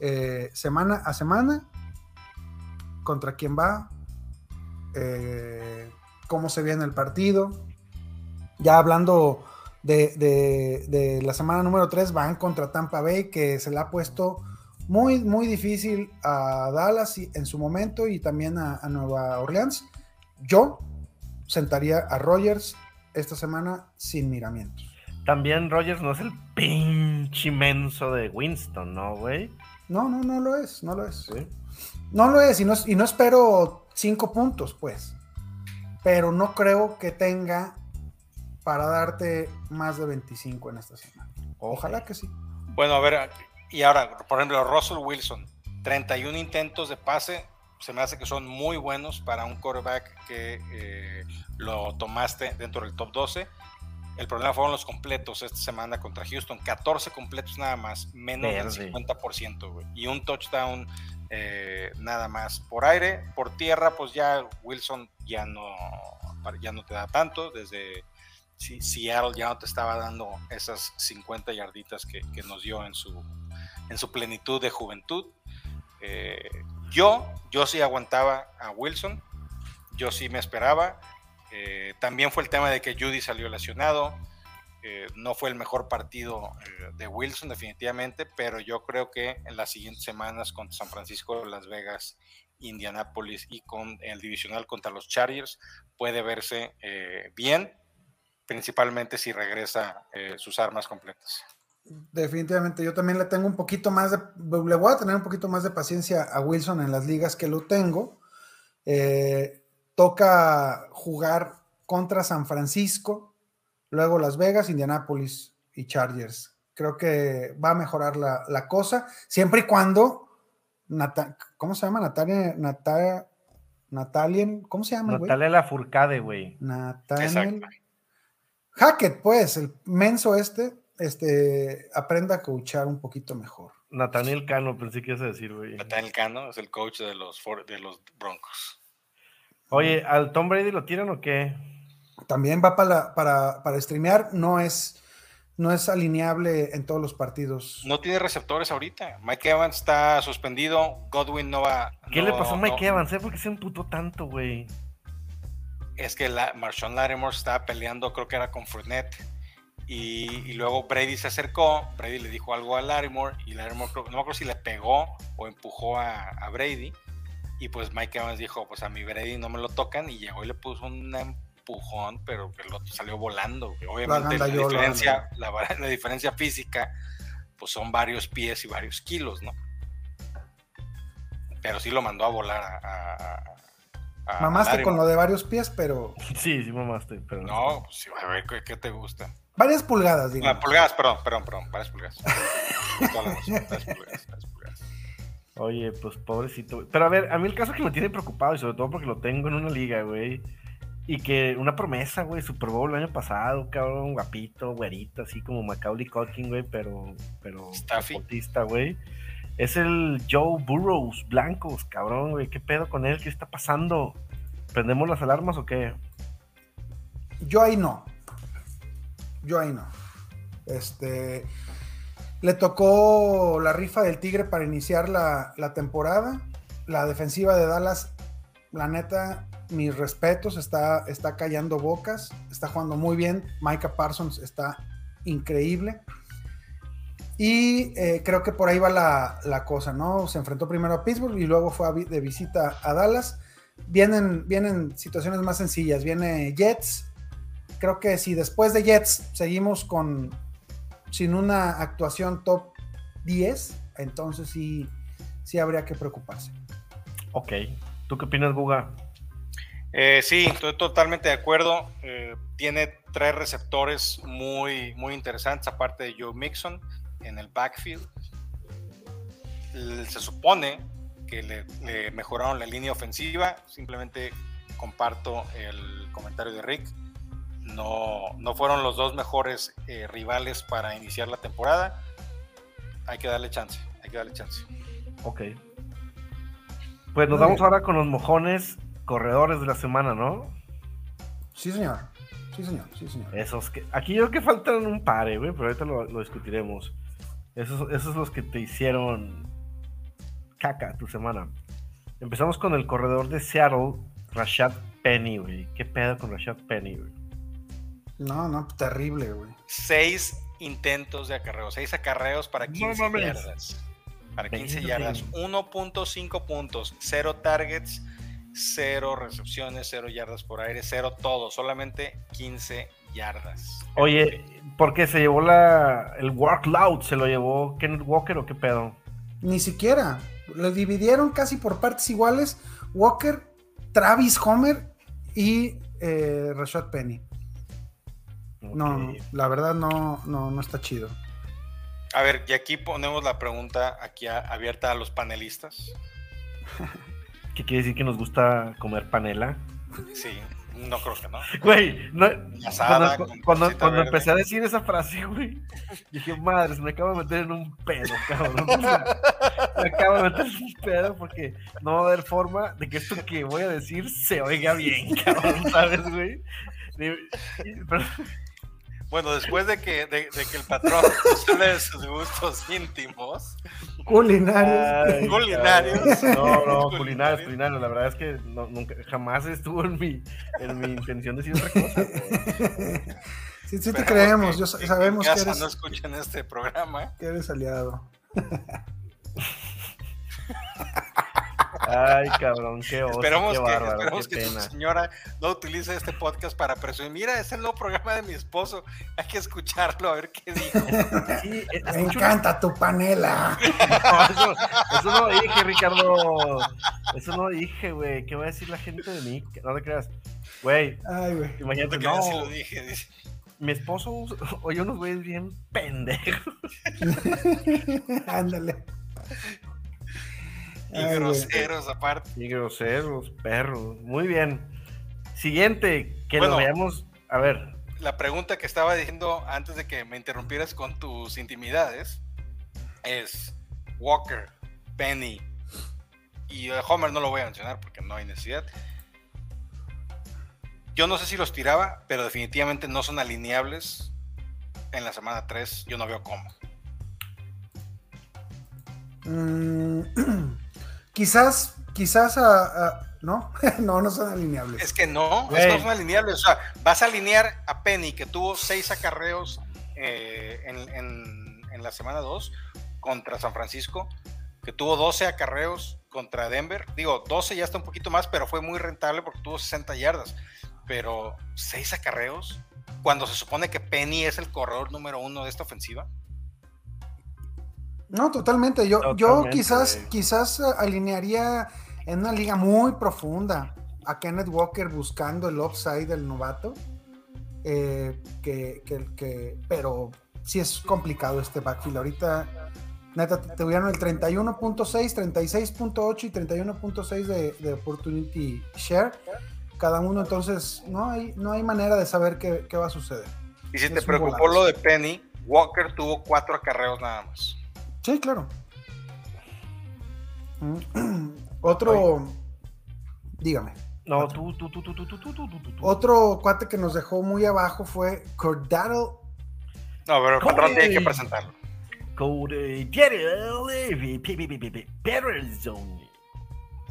eh, semana a semana contra quién va, eh, cómo se viene el partido. Ya hablando de, de- de la semana número 3, van contra Tampa Bay, que se le ha puesto muy, muy difícil a Dallas en su momento y también a, a Nueva Orleans. Yo sentaría a Rogers esta semana sin miramientos. También Rogers no es el pinche inmenso de Winston, ¿no, güey? No, no, no lo es, no lo es. Sí. No lo es y no, y no espero cinco puntos, pues. Pero no creo que tenga para darte más de 25 en esta semana. Ojalá que sí. Bueno, a ver, y ahora, por ejemplo, Russell Wilson, 31 intentos de pase, se me hace que son muy buenos para un quarterback que eh, lo tomaste dentro del top 12. El problema fueron los completos esta semana contra Houston, 14 completos nada más, menos Verde. del 50%, güey. Y un touchdown eh, nada más por aire, por tierra, pues ya Wilson ya no, ya no te da tanto, desde Seattle ya no te estaba dando esas 50 yarditas que, que nos dio en su, en su plenitud de juventud. Eh, yo, yo sí aguantaba a Wilson, yo sí me esperaba. Eh, también fue el tema de que Judy salió lesionado. Eh, no fue el mejor partido de Wilson, definitivamente, pero yo creo que en las siguientes semanas contra San Francisco, Las Vegas, Indianapolis y con el divisional contra los Chargers puede verse bien, principalmente si regresa sus armas completas. Definitivamente, yo también le tengo un poquito más de, le voy a tener un poquito más de paciencia a Wilson en las ligas que lo tengo. Eh, toca jugar contra San Francisco, luego Las Vegas, Indianapolis y Chargers. Creo que va a mejorar la, la cosa, siempre y cuando, Nata- ¿cómo se llama? Natalia, Natalia, Natalien, ¿cómo se llama? Natalia Lafourcade, güey. Exacto. Hackett, pues, el menso este, este, aprenda a coachar un poquito mejor. Nathaniel Cano, pensé que ibas a decir, güey. Nathaniel Cano es el coach de los, for- de los Broncos. Oye, ¿al Tom Brady lo tiran o qué? También va para, para, para streamear, no es, no es alineable en todos los partidos. No tiene receptores ahorita. Mike Evans está suspendido. Godwin no va. ¿Qué le pasó a Mike no- Evans? eh? ¿Por qué se emputó tanto, güey? Es que la, Marshawn Lattimore estaba peleando, creo que era con Fournette. Y, y luego Brady se acercó. Brady le dijo algo a Lattimore. Y Lattimore, creo- no me acuerdo si le pegó o empujó a, a Brady. Y pues Mike Evans dijo: Pues a mi Brady no me lo tocan. Y llegó y le puso un empujón, pero que el otro salió volando. Obviamente, la, diferencia, la, la diferencia física, pues son varios pies y varios kilos, ¿no? Pero sí lo mandó a volar a. a- a- a Mamaste con lo de varios pies, pero [laughs] Sí, sí mamaste, pero No, pues sí, a ver, ¿qué, qué te gusta? varias pulgadas, Ah, digamos. pulgadas, perdón, perdón, perdón, varias pulgadas. [laughs] Toda la razón, varias pulgadas, varias pulgadas. Oye, pues pobrecito. güey. Pero a ver, a mí el caso que me tiene preocupado, y sobre todo porque lo tengo en una liga, güey. Y que una promesa, güey, Super Bowl el año pasado, cabrón, guapito, güerito, así como Macaulay Culkin, güey, pero, pero Staffy. deportista, güey. Es el Joe Burrows, blancos, cabrón, güey. ¿Qué pedo con él? ¿Qué está pasando? ¿Prendemos las alarmas o qué? Yo ahí no. Yo ahí no. Este. Le tocó la rifa del Tigre para iniciar la, la temporada. La defensiva de Dallas, la neta, mis respetos, está, está callando bocas, está jugando muy bien. Micah Parsons está increíble. Y eh, creo que por ahí va la, la cosa, ¿no? Se enfrentó primero a Pittsburgh y luego fue a vi- de visita a Dallas. Vienen, vienen situaciones más sencillas. Viene Jets. Creo que si después de Jets seguimos con sin una actuación top 10 entonces sí, sí habría que preocuparse. Ok. ¿Tú qué opinas, Guga? Eh, sí, estoy totalmente de acuerdo. Eh, tiene tres receptores muy, muy interesantes, aparte de Joe Mixon en el backfield. Se supone que le, le mejoraron la línea ofensiva. Simplemente comparto el comentario de Rick. No, no fueron los dos mejores eh, rivales para iniciar la temporada. Hay que darle chance, hay que darle chance. Ok. Pues nos vamos ahora con los mojones corredores de la semana, ¿no? Sí, señor. Sí, señor. Sí, señor. Esos que. Aquí yo creo que faltan un par, eh, güey, pero ahorita lo, lo discutiremos. Esos, esos los que te hicieron caca tu semana. Empezamos con el corredor de Seattle, Rashad Penny, güey. ¿Qué pedo con Rashad Penny, güey? No, no, terrible, güey. seis intentos de acarreo, seis acarreos para No 15 mames. yardas. Para 15 Venga, yardas, venga. 1.5 puntos, 0 targets, 0 recepciones, 0 yardas por aire, 0 todo, solamente 15 yardas. Oye, ¿por qué se llevó la, el workload? ¿Se lo llevó Kenneth Walker o qué pedo? Ni siquiera. Lo dividieron casi por partes iguales. Walker, Travis Homer y eh, Rashad Penny. No, la verdad no, no, no está chido. A ver, y aquí ponemos la pregunta aquí a- abierta a los panelistas. [laughs] ¿Qué quiere decir que nos gusta comer panela? Sí, no creo que no. Güey, no, Asada, cuando, empecé a decir esa frase, güey, dije, madres, me acabo de meter en un pedo, cabrón. [laughs] me acabo de meter en un pedo porque no va a haber forma de que esto que voy a decir se oiga bien, [laughs] cabrón, ¿sabes, güey? Pero- Bueno, después de que, de, de que el patrón [laughs] hable de sus gustos íntimos, Culinarios. Ay, [laughs] Culinarios. No, no, [laughs] Culinarios. culinarios. La verdad es que no, nunca, jamás estuvo en mi, en mi intención decir otra cosa. Sí, sí te creemos. que- Yo, en sabemos que eres, no escuchen este programa. que eres aliado. Ay, cabrón, qué oso, Esperemos qué que, bárbaro, esperemos qué que tu señora no utilice este podcast para presumir. Mira, es el nuevo programa de mi esposo. Hay que escucharlo a ver qué dijo. [laughs] Sí, eh, Me encanta tu panela. No, eso, eso no dije, Ricardo. Eso no dije, güey. ¿Qué va a decir la gente de mí? No te creas. Güey, Ay, güey. No imagínate, te creas si no, lo dije. dice. mi esposo oye unos güeyes bien pendejos. [laughs] Ándale. Y Ay, güey. groseros aparte. Y groseros, perros. Muy bien. Siguiente, que lo Bueno. veamos. A ver, La pregunta que estaba diciendo antes de que me interrumpieras con tus intimidades es Walker, Penny y eh, Homer no lo voy a mencionar porque no hay necesidad. Yo no sé si los tiraba, pero definitivamente no son alineables en la semana 3. Yo no veo cómo. Mm, [clears throat] quizás, quizás a, a- ¿no? [laughs] no, no son alineables. Es que no, Güey. es que no son alineables. O sea, vas a alinear a Penny, que tuvo seis acarreos eh, en, en- en la semana 2 contra San Francisco, que tuvo 12 acarreos contra Denver. Digo, 12 ya está un poquito más, pero fue muy rentable porque tuvo 60 yardas. Pero seis acarreos, cuando se supone que Penny es el corredor número uno de esta ofensiva. No, totalmente. Yo, yo quizás, quizás alinearía en una liga muy profunda a Kenneth Walker buscando el upside del novato. eh, que, que, que- pero sí es complicado este backfield. Ahorita, neta, te tuvieron el 31.6, 36.8 y 31.6 de, de opportunity share. Cada uno, entonces, no hay, no hay manera de saber qué, qué va a suceder. Y si Es te preocupó lo de Penny, Walker tuvo cuatro acarreos nada más. Sí, claro. Mm, Otro, dígame. no, tú, tú, tú, tú, tú, tú, tú, tú, tú, tú. Otro cuate que nos dejó muy abajo fue Cordaro. No, pero el patrón tiene que presentarlo. Cody.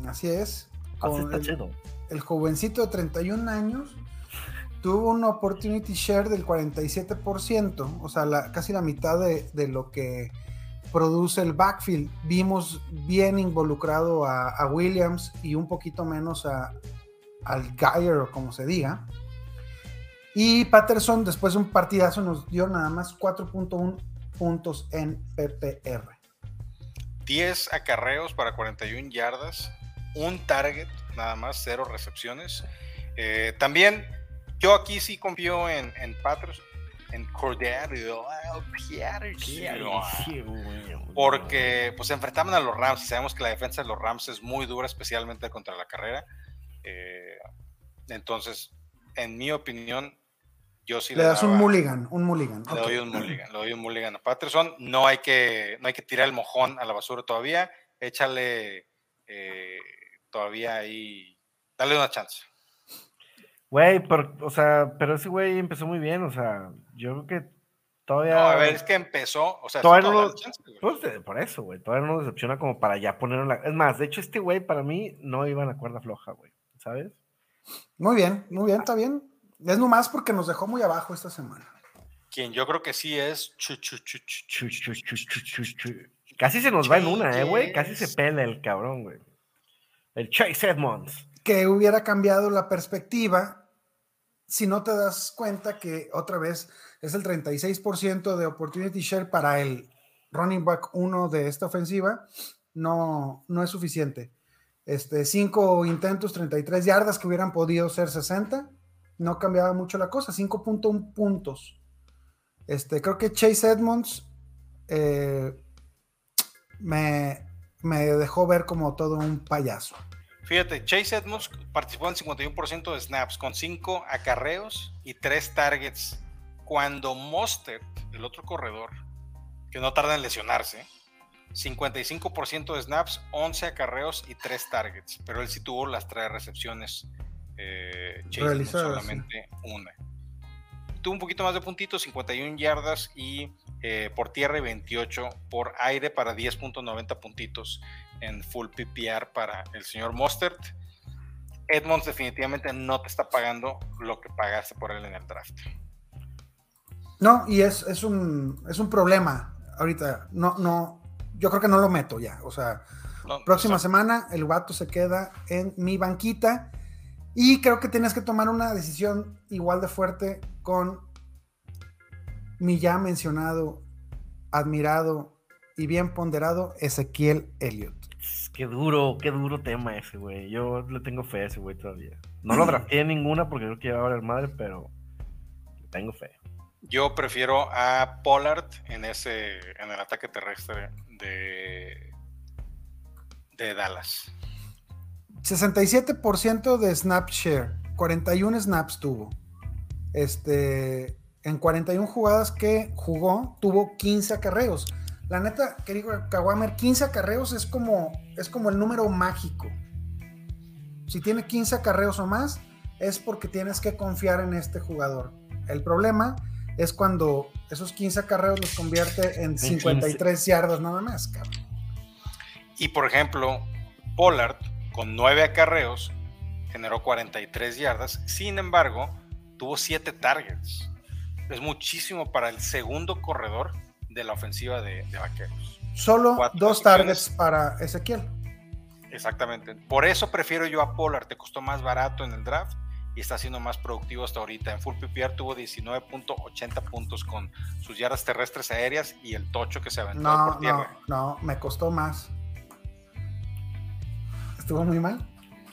Así es. Así Con está el, chido. el jovencito de 31 años tuvo una opportunity share del 47%, o sea, la- casi la mitad de, de lo que produce el backfield. Vimos bien involucrado a, Williams y un poquito menos a, al Geyer, como se diga. Y Patterson, después de un partidazo, nos dio nada más 4.1 puntos en PPR. 10 acarreos para 41 yardas, un target, nada más, cero recepciones. Eh, también, yo aquí sí confío en, en Patriots, en Cordero, porque pues se enfrentaban a los Rams y sabemos que la defensa de los Rams es muy dura, especialmente contra la carrera. Eh, entonces, en mi opinión, yo sí Le das un mulligan, un mulligan. Le doy un mulligan, le doy un mulligan a Patterson. No hay que, no hay que tirar el mojón a la basura todavía. Échale eh, todavía ahí, dale una chance. Güey, pero, o sea, pero ese güey empezó muy bien, o sea, yo creo que todavía. No, a ver, es que empezó, o sea, Todavía no chance. Pues, eh, por eso, güey, todavía no nos decepciona como para ya ponerlo en la. Es más, de hecho, este güey para mí no iba en la cuerda floja, güey, ¿sabes? Muy bien, muy bien, está bien. Es nomás porque nos dejó muy abajo esta semana. Quien yo creo que sí es. Casi se nos va en una, eh, güey. Casi se pela el cabrón, güey. El Chase Edmonds. Que hubiera cambiado la perspectiva si no te das cuenta que otra vez es el 36% de opportunity share para el running back 1 de esta ofensiva, no, no es suficiente. Este, cinco intentos, 33 yardas que hubieran podido ser 60, no cambiaba mucho la cosa, 5.1 puntos. Este, creo que Chase Edmonds eh, me, me dejó ver como todo un payaso. Fíjate, Chase Edmonds participó en 51% de snaps con 5 acarreos y 3 targets. Cuando Mostert, el otro corredor, que no tarda en lesionarse, 55% de snaps, 11 acarreos y 3 targets. Pero él sí tuvo las 3 recepciones. Eh, Chase Realizadas, sí. solamente una. Tuvo un poquito más de puntitos, 51 yardas y eh, por tierra y 28 por aire para 10.90 puntitos en full PPR para el señor Mostert. Edmonds definitivamente no te está pagando lo que pagaste por él en el draft. No, y es, es, un, es un problema ahorita. No, no, yo creo que no lo meto ya. O sea, No, próxima o sea, semana el vato se queda en mi banquita. Y creo que tienes que tomar una decisión igual de fuerte con mi ya mencionado, admirado y bien ponderado Ezequiel Elliott. Qué duro, qué duro tema ese, güey. Yo le tengo fe a ese güey todavía. No lo [clears throat] drafté en ninguna porque creo que iba a valer madre, pero le tengo fe. Yo prefiero a Pollard en ese en el ataque terrestre de, de Dallas. 67% de snap share, 41 snaps tuvo. Este, en 41 jugadas que jugó, tuvo 15 acarreos. La neta, querido Kawamer, 15 acarreos es como, es como el número mágico. Si tiene 15 acarreos o más, es porque tienes que confiar en este jugador. El problema es cuando esos 15 acarreos los convierte en 53 yardas nada más, cabrón. Y por ejemplo, Pollard con 9 acarreos generó 43 yardas. Sin embargo, tuvo 7 targets. Es muchísimo para el segundo corredor de la ofensiva de, de Vaqueros. Solo Cuatro dos targets para Ezequiel. Exactamente. Por eso prefiero yo a Pollard. Te costó más barato en el draft y está siendo más productivo hasta ahorita. En Full PPR tuvo 19.80 puntos con sus yardas terrestres aéreas y el tocho que se aventó No, por no, tierra. no, me costó más. ¿Estuvo muy mal?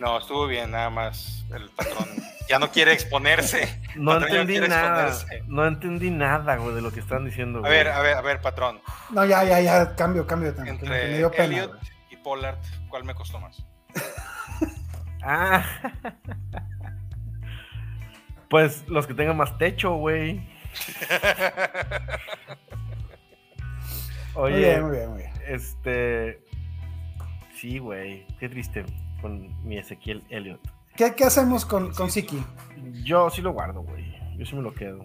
No, estuvo bien, nada más. El patrón ya no quiere exponerse. [laughs] No Patrón entendí nada. exponerse. No entendí nada, güey, de lo que están diciendo, A güey. ver, a ver, a ver, patrón. No, ya, ya, ya, cambio, cambio que me Entre dio pena, Elliot güey. y Pollard, ¿cuál me costó más? [laughs] Ah. [laughs] Pues los que tengan más techo, güey. Muy Oye, bien, muy bien, muy bien. este. Sí, güey. Qué triste con mi Ezequiel Elliott. ¿Qué, qué hacemos con, con Siki? Yo sí lo guardo, güey. Yo sí me lo quedo.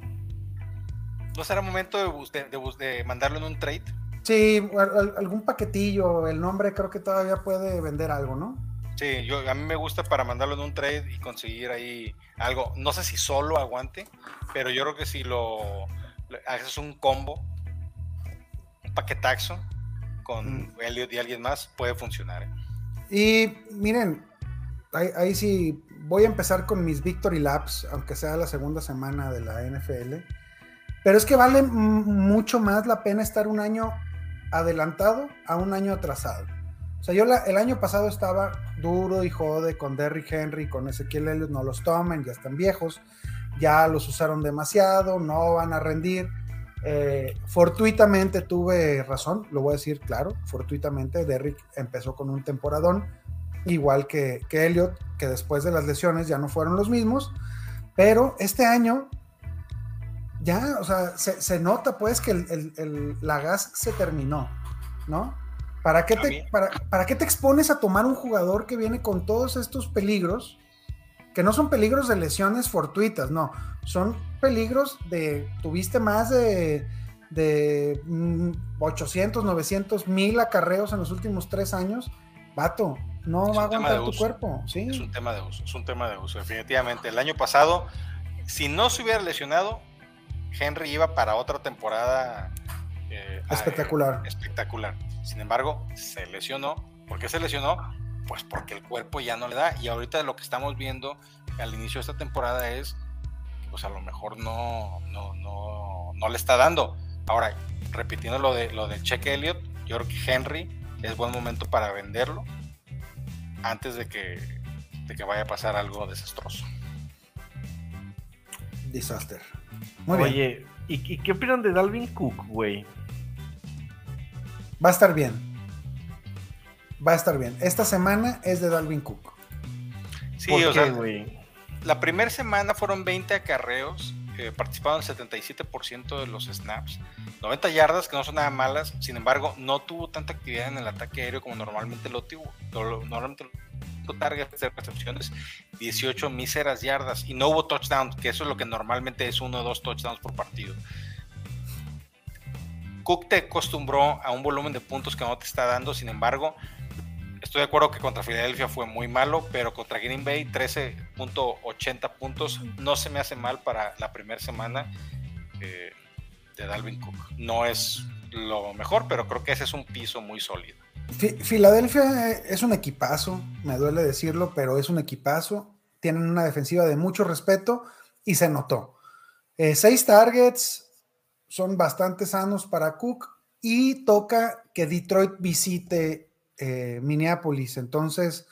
¿No será momento de, bus- de- de bus- de mandarlo en un trade? Sí, al- al- algún paquetillo, el nombre creo que todavía puede vender algo, ¿no? Sí, yo, a mí me gusta para mandarlo en un trade y conseguir ahí algo. No sé si solo aguante, pero yo creo que si lo, le haces un combo, un paquetaxo con Elliot y alguien más, puede funcionar. ¿eh? Y miren, ahí, ahí sí voy a empezar con mis Victory Laps, aunque sea la segunda semana de la NFL. Pero es que vale mucho más la pena estar un año adelantado a un año atrasado. O sea, yo la- el año pasado estaba duro y jode con Derrick Henry, con Ezequiel Elliott, no los tomen, ya están viejos, ya los usaron demasiado, no van a rendir. Eh, fortuitamente tuve razón, lo voy a decir claro, fortuitamente Derrick empezó con un temporadón, igual que, que Elliott, que después de las lesiones ya no fueron los mismos, pero este año ya, o sea, se, se nota pues que el, el- el- la gas se terminó, ¿no? ¿Para qué, te, para, ¿Para qué te expones a tomar un jugador que viene con todos estos peligros? Que no son peligros de lesiones fortuitas, no. Son peligros de. Tuviste más de, de mm, 800, 900, mil acarreos en los últimos tres años. Vato, no Es va a aguantar tu cuerpo. Sí. Es un tema de uso, es un tema de uso, definitivamente. El año pasado, si no se hubiera lesionado, Henry iba para otra temporada eh, Espectacular. eh, espectacular. Sin embargo, se lesionó. ¿Por qué se lesionó? Pues porque el cuerpo ya no le da. Y ahorita lo que estamos viendo al inicio de esta temporada es que pues a lo mejor no, no, no, no le está dando. Ahora, repitiendo lo de lo del cheque Elliott, yo creo que Henry es buen momento para venderlo antes de que, de que vaya a pasar algo desastroso. Disaster. Muy bien. Oye, ¿y, y qué opinan de Dalvin Cook, güey? Va a estar bien. Va a estar bien. Esta semana es de Dalvin Cook. Sí, ¿Por o qué, sea, güey? la primera semana fueron 20 acarreos, eh, participaron el 77% de los snaps, 90 yardas, que no son nada malas, sin embargo, no tuvo tanta actividad en el ataque aéreo como normalmente lo tuvo. lo- Normalmente lo targets de recepciones, 18 míseras yardas, y no hubo touchdowns, que eso es lo que normalmente es uno o dos touchdowns por partido. Cook te acostumbró a un volumen de puntos que no te está dando, sin embargo, estoy de acuerdo que contra Filadelfia fue muy malo, pero contra Green Bay 13.80 puntos no se me hace mal para la primera semana eh, de Dalvin Cook. No es lo mejor, pero creo que ese es un piso muy sólido. Fi- Filadelfia eh, es un equipazo, me duele decirlo, pero es un equipazo. Tienen una defensiva de mucho respeto y se notó. Eh, seis targets son bastante sanos para Cook y toca que Detroit visite eh, Minneapolis. Entonces,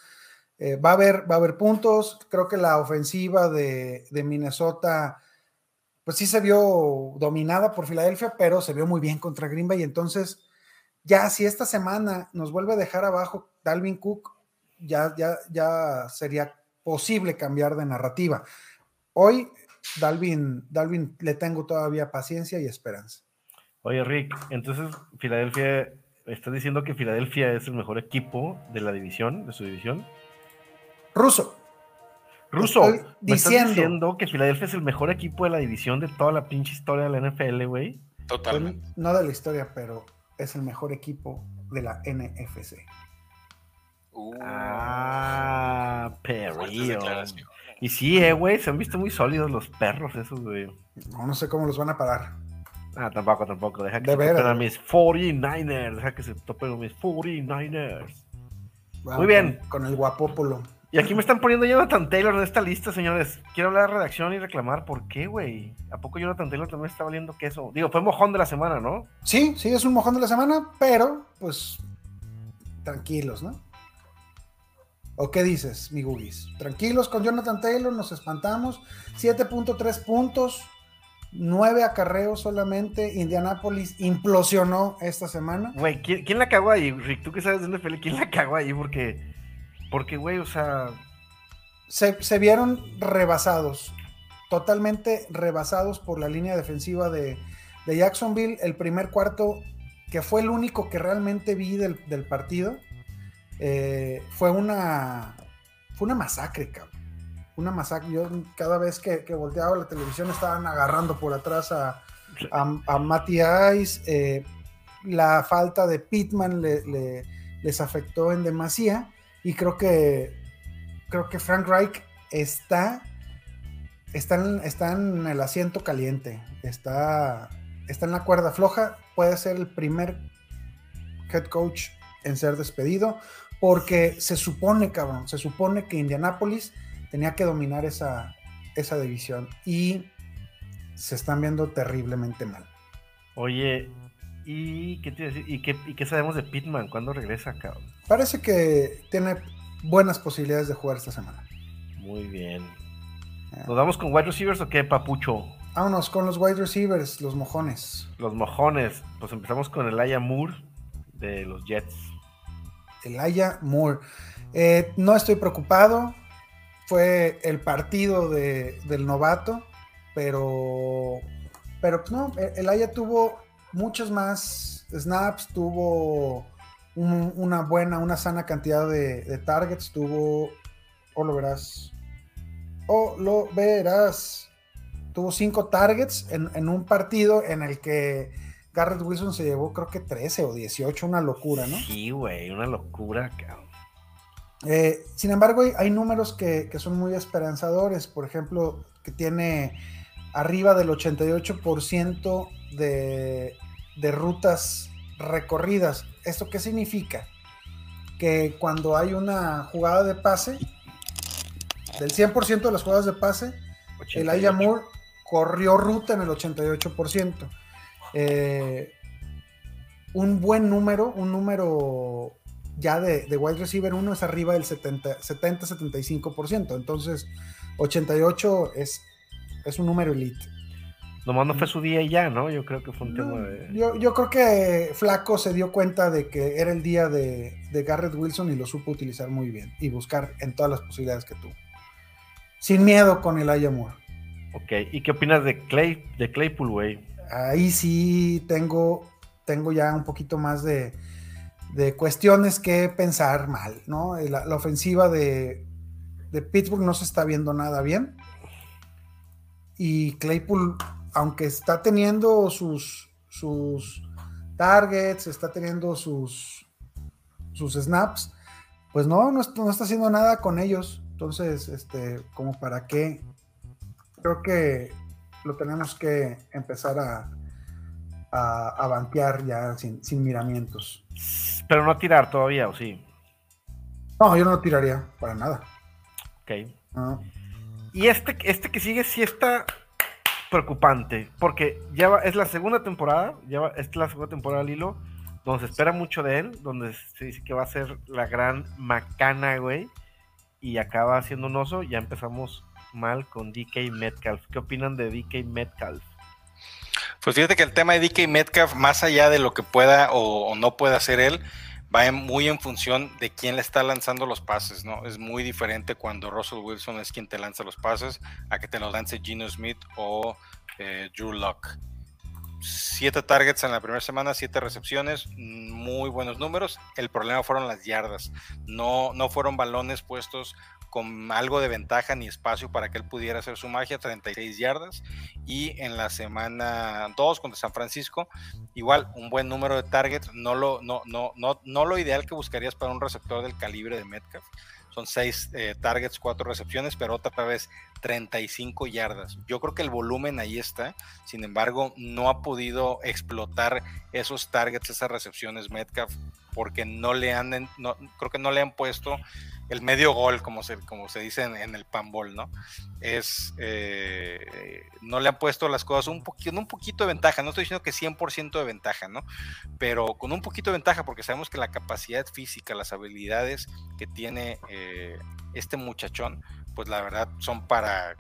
eh, va, a haber, va a haber puntos. Creo que la ofensiva de, de Minnesota, pues sí se vio dominada por Filadelfia, pero se vio muy bien contra Green Bay. Entonces, ya si esta semana nos vuelve a dejar abajo Dalvin Cook, ya, ya, ya sería posible cambiar de narrativa. Hoy, Dalvin, Dalvin le tengo todavía paciencia y esperanza. Oye, Rick, entonces Filadelfia, ¿estás diciendo que Filadelfia es el mejor equipo de la división, de su división? Ruso, Ruso, Estoy ¿me estás diciendo. diciendo que Filadelfia es el mejor equipo de la división de toda la pinche historia de la NFL, güey? Totalmente. pues, no de la historia, pero es el mejor equipo de la NFC. Uh, Ah, perrillo. Y sí, eh, güey, se han visto muy sólidos los perros esos, güey. No, no sé cómo los van a parar. Ah, tampoco, tampoco. Deja que De se a mis 49ers. Deja que se topen mis 49ers. Vamos Muy bien. Con, con el guapópolo. Y aquí me están poniendo Jonathan Taylor en esta lista, señores. Quiero hablar de redacción y reclamar por qué, güey. ¿A poco Jonathan Taylor también está valiendo queso? Digo, fue mojón de la semana, ¿no? Sí, sí, es un mojón de la semana, pero pues tranquilos, ¿no? ¿O qué dices, mi Gugis? Tranquilos con Jonathan Taylor, nos espantamos. 7.3 puntos, 9 acarreos solamente. Indianapolis implosionó esta semana. Güey, ¿quién, quién la cagó ahí, Rick? Tú que sabes de NFL, ¿quién la cagó ahí? Porque, porque, güey, o sea, Se, se vieron rebasados, totalmente rebasados por la línea defensiva de, de Jacksonville. El primer cuarto, que fue el único que realmente vi del, del partido, eh, fue una fue una masacre, cabrón. Una masacre. Yo cada vez que, volteaba la televisión estaban agarrando por atrás a, a, Matty Ice. eh, la falta de Pittman le- le- les afectó en demasía. Y creo que creo que Frank Reich está, está, en, en el asiento caliente. Está, está en la cuerda floja. Puede ser el primer head coach en ser despedido. Porque se supone, cabrón, se supone que Indianapolis tenía que dominar esa, esa división. Y se están viendo terriblemente mal. oye, ¿Y qué, te? ¿Y qué, y qué sabemos de Pitman? ¿Cuándo regresa, cabrón? Parece que tiene buenas posibilidades de jugar esta semana. Muy bien. Ah. ¿Nos vamos con wide receivers o qué, papucho? Vámonos con los wide receivers, los mojones. Los mojones. Pues empezamos con Elijah Moore de los Jets. Elijah Moore. Eh, no estoy preocupado. Fue el partido de- del novato, pero, pero pues no, eh, Elijah tuvo muchos más snaps, tuvo un- una buena, una sana cantidad de, targets, tuvo, o lo verás, o lo verás, tuvo cinco targets en, en un partido en el que Garrett Wilson se llevó creo que 13 o 18, una locura, ¿no? Sí, güey, una locura, cabrón. Eh, sin embargo, hay, hay números que, que son muy esperanzadores. Por ejemplo, que tiene arriba del 88% de, de rutas recorridas. ¿Esto qué significa? Que cuando hay una jugada de pase, del 100% de las jugadas de pase, el 88. Elijah Moore corrió ruta en el 88%. Eh, un buen número, un número ya de, de wide receiver 1 es arriba del 70 70-75%. Entonces, 88 es, es un número elite. Nomás no fue su día y ya, ¿no? Yo creo que fue un tema de. yo, yo creo que Flaco se dio cuenta de que era el día de, de Garrett Wilson y lo supo utilizar muy bien y buscar en todas las posibilidades que tuvo. Sin miedo con el Moore. Ok, ¿y qué opinas de Clay, de Claypool, güey? ahí sí tengo, tengo ya un poquito más de, de cuestiones que pensar mal, ¿no? La, ofensiva de, de Pittsburgh no se está viendo nada bien. Y Claypool, aunque está teniendo sus, sus targets, está teniendo sus, sus snaps, pues no, no está haciendo nada con ellos. Entonces, este, como para qué, creo que lo tenemos que empezar a, a, a banquear ya sin, sin miramientos. Pero no tirar todavía, ¿o sí? No, yo no tiraría para nada. Ok. ¿no? Y este, este que sigue sí está preocupante, porque ya va- es la segunda temporada, ya va- es la segunda temporada al hilo, donde se espera mucho de él, donde se dice que va a ser la gran macana, güey, y acaba siendo un oso. Ya empezamos mal con DK Metcalf. ¿Qué opinan de DK Metcalf? Pues fíjate que el tema de DK Metcalf, más allá de lo que pueda o, no pueda hacer él, va muy en función de quién le está lanzando los pases, ¿no? Es muy diferente cuando Russell Wilson es quien te lanza los pases a que te los lance Gino Smith o eh, Drew Lock. Siete targets en la primera semana, siete recepciones, muy buenos números. El problema fueron las yardas. No, no fueron balones puestos con algo de ventaja ni espacio para que él pudiera hacer su magia, 36 yardas. Y en la semana 2 contra San Francisco, igual un buen número de targets, no lo, no, no, no, no lo ideal que buscarías para un receptor del calibre de Metcalf. Son 6 targets, 4 recepciones, pero otra vez 35 yardas. Yo creo que el volumen ahí está, sin embargo, no ha podido explotar esos targets, esas recepciones Metcalf, porque no le han, no, creo que no le han puesto el medio gol, como se, como se dice en, en el panball, ¿no? Es, eh, no le han puesto las cosas un un poquito de ventaja, no estoy diciendo que 100% de ventaja, ¿no? Pero con un poquito de ventaja, porque sabemos que la capacidad física, las habilidades que tiene eh, este muchachón, pues la verdad son para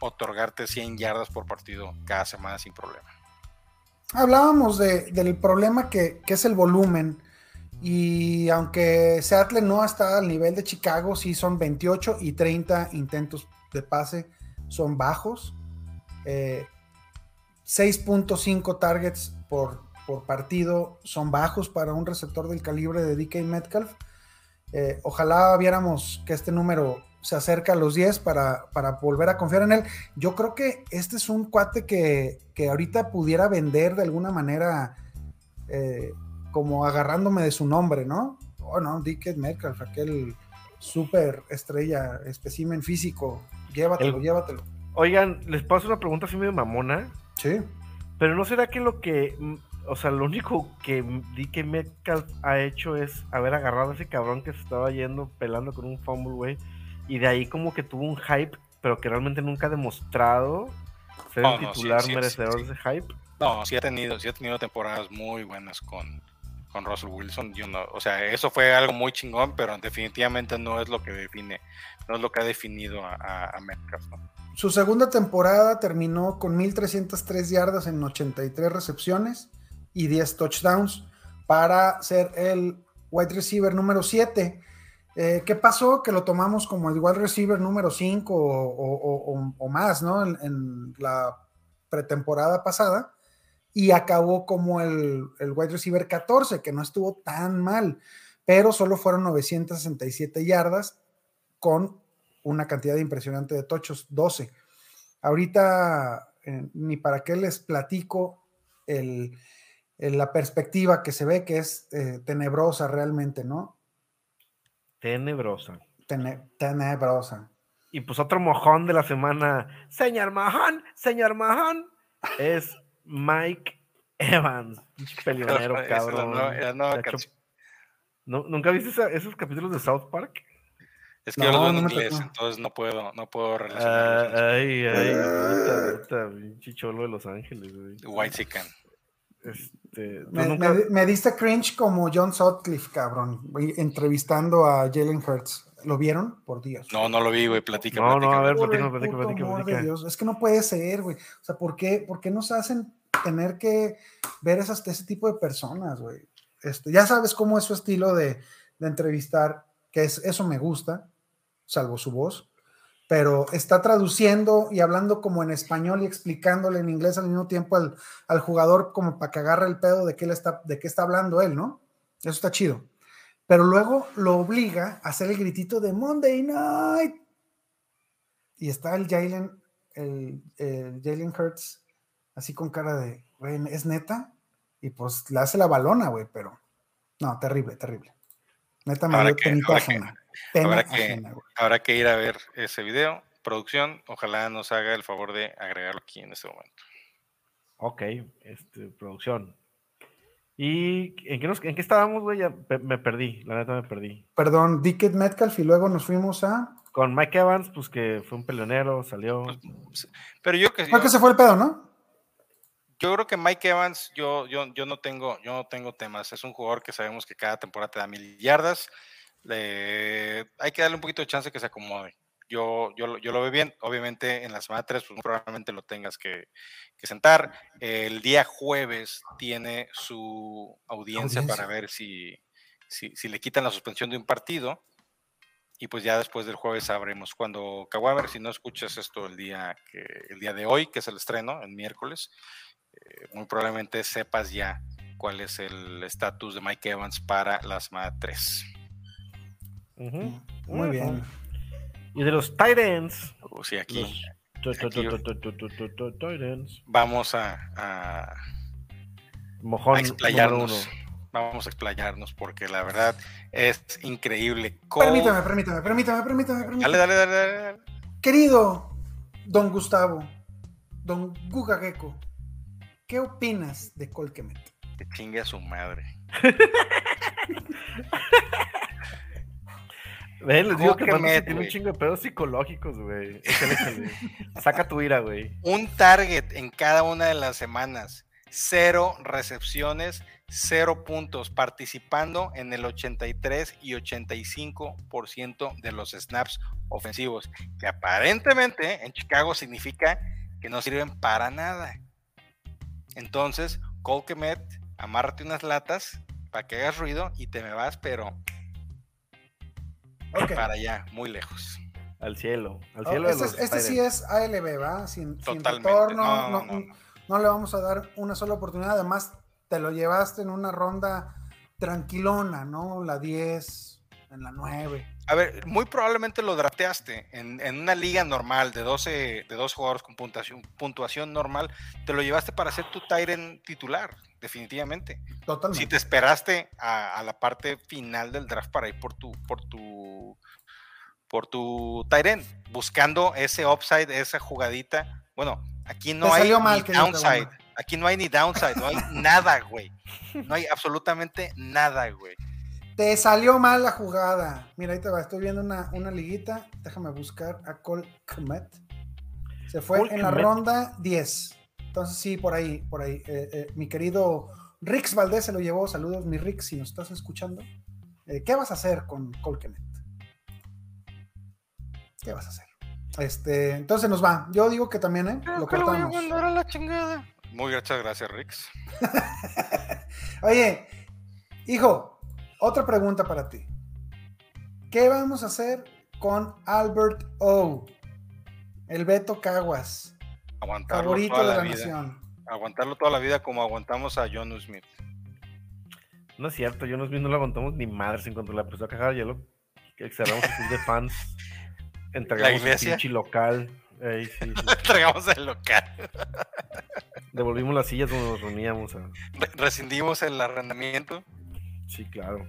otorgarte 100 yardas por partido cada semana sin problema. Hablábamos de- del problema que, que es el volumen. Y aunque Seattle no está al nivel de Chicago, sí son 28 y 30 intentos de pase, son bajos. Eh, 6.5 targets por, por partido son bajos para un receptor del calibre de DK Metcalf. Eh, ojalá viéramos que este número se acerca a los 10 para, para volver a confiar en él. Yo creo que este es un cuate que, que ahorita pudiera vender de alguna manera, eh, como agarrándome de su nombre, ¿no? Oh, no, DK Metcalf, aquel súper estrella, espécimen físico. Llévatelo, El- llévatelo. Oigan, les paso una pregunta así medio mamona. Sí. Pero no será que lo que, mm, o sea, lo único que DK Metcalf ha hecho es haber agarrado a ese cabrón que se estaba yendo pelando con un fumble, güey. Y de ahí como que tuvo un hype, pero que realmente nunca ha demostrado ser el no, sí, titular sí, sí, merecedor sí. de ese hype. No, sí ha tenido, sí ha tenido temporadas muy buenas con, con Russell Wilson. Yo no, o sea, eso fue algo muy chingón, pero definitivamente no es lo que define, no es lo que ha definido a, a, Metcalf. Su segunda temporada terminó con 1.303 yardas en 83 recepciones y 10 touchdowns para ser el wide receiver número 7. Eh, ¿Qué pasó? Que lo tomamos como el wide receiver número 5 o, más, ¿no? En la pretemporada pasada. Y acabó como el, el wide receiver 14, que no estuvo tan mal, pero solo fueron 967 yardas con una cantidad impresionante de tochos, 12. Ahorita, eh, ni para qué les platico el, el- la perspectiva que se ve que es eh, tenebrosa realmente, ¿no? Tenebrosa. Tene- tenebrosa. Y pues otro mojón de la semana. Señor Mahon, señor Mahon, es Mike Evans. [laughs] Peleonero, es cabrón. la nueva- la nueva Se ha hecho- canción. ¿Nu- ¿Nunca viste esa- esos capítulos de South Park? Es que No, yo lo veo en no inglés, entonces no puedo, no puedo relacionarlos. ay, ay, puta, puta, pinche cholo de Los Ángeles, güey. White Chicken. Este, ¿tú Me, nunca- me- me diste cringe como John Sutcliffe, cabrón, entrevistando a Jalen Hurts. ¿Lo vieron? Por Dios. No, no lo vi, güey, platica. No, no, platica. a ver, puto platícame, amor de. Dios. Es que no puede ser, güey. O sea, ¿por qué, por qué nos hacen tener que ver esas, ese tipo de personas, güey? Este, ya sabes cómo es su estilo de, de entrevistar, que es, eso me gusta, salvo su voz, pero está traduciendo y hablando como en español y explicándole en inglés al mismo tiempo al, al jugador como para que agarre el pedo de qué, le está, de qué está hablando él, ¿no? Eso está chido. Pero luego lo obliga a hacer el gritito de Monday Night y está el Jalen, el, el Jalen Hurts, así con cara de, güey, ¿es neta? Y pues le hace la balona, güey, pero no, terrible, terrible. Neta me dio que- penita habrá que-. Pena habrá que- ajena, güey. Habrá que ir a ver ese video. Producción, ojalá nos haga el favor de agregarlo aquí en este momento. Ok, este, producción. ¿Y en qué, nos- en qué estábamos, güey? Ya me perdí, la neta me perdí. Perdón, Dickett Metcalf y luego nos fuimos a... Con Mike Evans, pues que fue un peleonero, salió. Pero yo que Creo yo, que se fue el pedo, ¿no? yo creo que Mike Evans, yo, yo, yo no tengo, yo no tengo temas. Es un jugador que sabemos que cada temporada te da mil yardas. Le- hay que darle un poquito de chance que se acomode. Yo, yo, lo- yo lo veo bien. Obviamente en la semana 3, pues probablemente lo tengas que, que sentar. El día jueves tiene su audiencia, para ver si, si, si le quitan la suspensión de un partido. Y pues ya después del jueves sabremos cuando Caguamer, si no escuchas esto el día, que, el día de hoy, que es el estreno, el miércoles, eh, muy probablemente sepas ya cuál es el estatus de Mike Evans para la semana 3. Ujú. Muy bien. Y de los Titans. O sea, aquí Los Titans. vamos a, Mojón explayarnos. Vamos a explayarnos porque la verdad es increíble. Permítame, permítame, permítame, permítame, permítame. Dale, dale, dale, dale, dale. Querido don Gustavo, don Guga Gecko, ¿qué opinas de Colquemet? Que chingue a su madre. [laughs] Les digo que tiene un chingo de pedos psicológicos, güey. Échale, échale. [laughs] Saca tu ira, güey. Un target en cada una de las semanas. Cero recepciones, cero puntos, participando en el 83 y 85% de los snaps ofensivos, que aparentemente en Chicago significa que no sirven para nada. Entonces, Colquemet, amárrate unas latas para que hagas ruido y te me vas, pero [laughs] Para allá, muy lejos. Al cielo. Al Oh, cielo de este, los este sí es ALB, ¿va? Sin, sin Totalmente. retorno, No, no, no, no. no le vamos a dar una sola oportunidad. Además, te lo llevaste en una ronda tranquilona, ¿no? La 10, en la 9. A ver, muy probablemente lo drafteaste en, en una liga normal de 12, de dos jugadores con puntuación, puntuación normal, te lo llevaste para ser tu Tyren titular, definitivamente. Si Totalmente. te esperaste a, a la parte final del draft para ir por tu, por tu, por tu Tyren, buscando ese upside, esa jugadita. Bueno, aquí no Te hay mal, downside. Aquí no hay ni downside, no hay [laughs] nada, güey. No hay absolutamente nada, güey. Te salió mal la jugada. Mira, ahí te va. Estoy viendo una, una liguita. Déjame buscar a Colquemet. Se fue Cole en la Kmet. ronda 10. Entonces, sí, por ahí, por ahí. Eh, eh, mi querido Rix Valdés se lo llevó. Saludos, mi Rix, si nos estás escuchando. Eh, ¿Qué vas a hacer con Cole Kmet? ¿Qué vas a hacer? Este, entonces nos va. Yo digo que también, ¿eh? Lo que lo voy a cortamos. mandar a la chingada. Muy muchas gracias, Rix. [laughs] Oye, hijo, otra pregunta para ti. ¿Qué vamos a hacer con Albert O? El Beto Caguas, Aguantarlo favorito toda de la, la vida. nación. Aguantarlo toda la vida como aguantamos a John Smith. No es cierto, yo no, no lo aguantamos ni madres en cuanto le empezó a cajar hielo. Que cerramos el club de fans. [laughs] Entregamos el iglesia. pinche local. Sí, [laughs] sí. Entregamos el local. Devolvimos las sillas donde nos reuníamos. a- Re- rescindimos el arrendamiento. Sí, claro.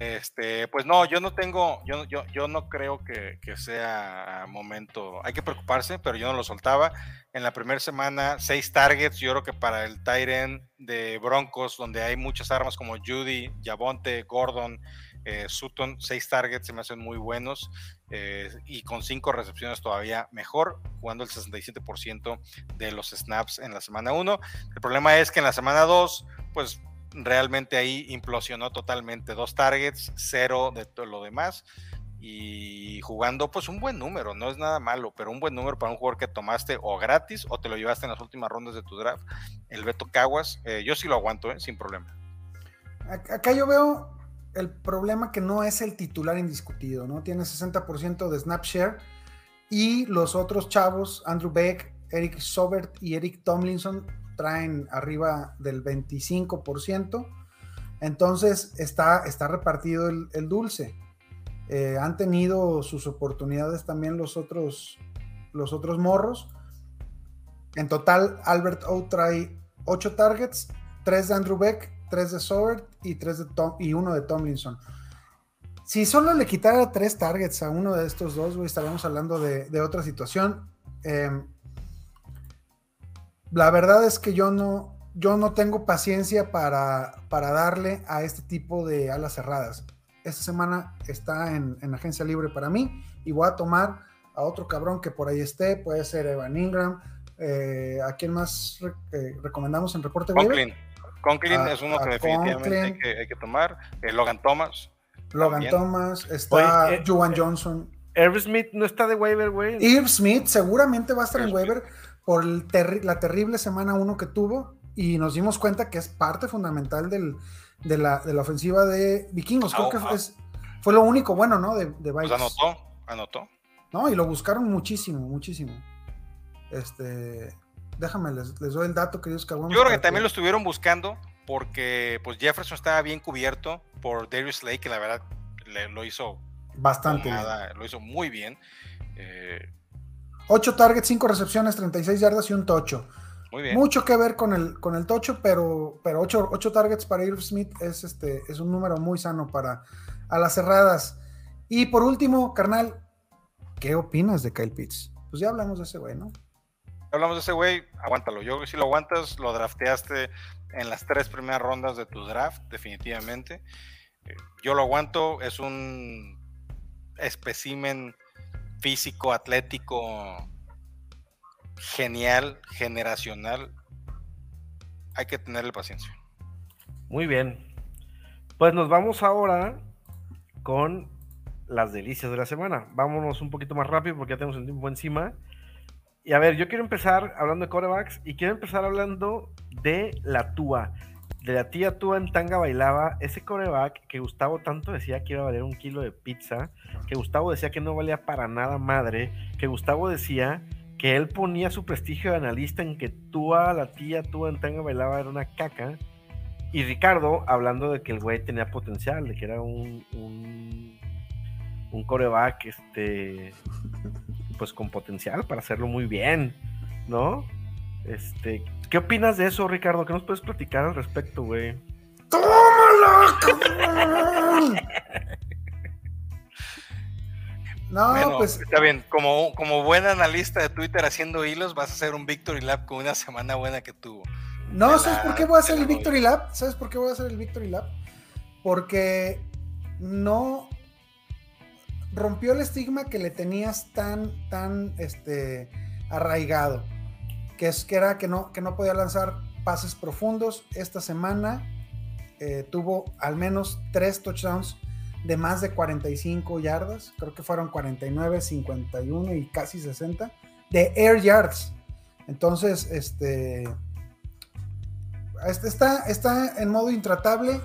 Este, pues no, yo no tengo, yo, yo, yo no creo que, sea momento. Hay que preocuparse, pero yo no lo soltaba. En la primera semana, seis targets. Yo creo que para el Tyren de Broncos, donde hay muchas armas como Judy, Javonte, Gordon, eh, Sutton, seis targets se me hacen muy buenos. eh, y con cinco recepciones todavía mejor, jugando el 67% de los snaps en la semana 1. El problema es que en la semana 2, pues realmente ahí implosionó totalmente. Dos targets, cero de todo lo demás. Y jugando pues un buen número, no es nada malo, pero un buen número para un jugador que tomaste o gratis o te lo llevaste en las últimas rondas de tu draft. El Beto Caguas, eh, yo sí lo aguanto, eh, sin problema. Ac- Acá yo veo el problema que no es el titular indiscutido, ¿no? Tiene 60% de snap share y los otros chavos, Andrew Beck, Eric Sobert y Eric Tomlinson, traen arriba del 25%. Entonces está, está repartido el, dulce. Eh, han tenido sus oportunidades también los otros, los otros morros. En total, Albert O trae 8 targets, 3 de Andrew Beck, 3 de Sobert y, de y uno de Tomlinson. Si solo le quitara 3 targets a uno de estos dos, güey, estaríamos hablando de, otra situación. Eh, la verdad es que yo no, yo no tengo paciencia para, para darle a este tipo de alas cerradas. Esta semana está en, en agencia libre para mí y voy a tomar a otro cabrón que por ahí esté, puede ser Evan Ingram. eh, ¿A quién más re- eh, recomendamos en reporte? Conklin. Conklin A- es uno que definitivamente hay Conklin. que, hay que tomar. Eh, Logan Thomas. Logan También. Thomas, está Oye, eh, Juwan Johnson. Herb Smith no está de waiver, güey. Irv Smith seguramente va a estar en Irv waiver por el terri- la terrible semana 1 que tuvo y nos dimos cuenta que es parte fundamental del- de, la, de la ofensiva de Vikingos. Creo Ah, que ah. es- fue lo único bueno, ¿no? De, de Pues Vikes. anotó, anotó. No, y lo buscaron muchísimo, muchísimo. Este, déjame, les, les doy el dato, queridos caguamas. Yo creo que también lo estuvieron buscando porque pues Jefferson estaba bien cubierto por Darius Lake, que la verdad le- lo hizo Bastante. nada, lo hizo muy bien. Eh, 8 targets, 5 recepciones, 36 yardas y un tocho. muy bien. Mucho que ver con el, con el tocho, pero, pero 8, targets para Irv Smith es, este, es un número muy sano para a las cerradas. Y por último, carnal, ¿qué opinas de Kyle Pitts? Pues ya hablamos de ese güey, ¿no? Hablamos de ese güey, aguántalo. Yo si lo aguantas, lo drafteaste en las tres primeras rondas de tu draft, definitivamente. Eh, Yo lo aguanto, es un especímen físico, atlético, genial, generacional. Hay que tenerle paciencia. Muy bien. Pues nos vamos ahora con las delicias de la semana. Vámonos un poquito más rápido porque ya tenemos el tiempo encima. Y a ver, yo quiero empezar hablando de corebacks y quiero empezar hablando de la Tua. De la tía Tua en Tanga Bailaba, ese coreback que Gustavo tanto decía que iba a valer un kilo de pizza, que Gustavo decía que no valía para nada madre, que Gustavo decía que él ponía su prestigio de analista en que Tua, la tía Tua en Tanga Bailaba era una caca. Y Ricardo hablando de que el güey tenía potencial, de que era un, un, un coreback este, pues con potencial para hacerlo muy bien, ¿no? Este, ¿qué opinas de eso, Ricardo? ¿Qué nos puedes platicar al respecto, güey? ¡Tómala! [laughs] No, Bueno, pues está bien. Como, como buen analista de Twitter haciendo hilos, vas a hacer un Victory Lap con una semana buena que tuvo. No, ¿sabes la- por qué voy a hacer el. Victory Lap? ¿Sabes por qué voy a hacer el Victory Lap? Porque no rompió el estigma que le tenías tan, tan, este, arraigado, que, es, que era que no, que no podía lanzar pases profundos. Esta semana eh, tuvo al menos tres touchdowns de más de 45 yardas, creo que fueron 49, 51 y casi 60 de air yards. Entonces, este, este está, está en modo intratable.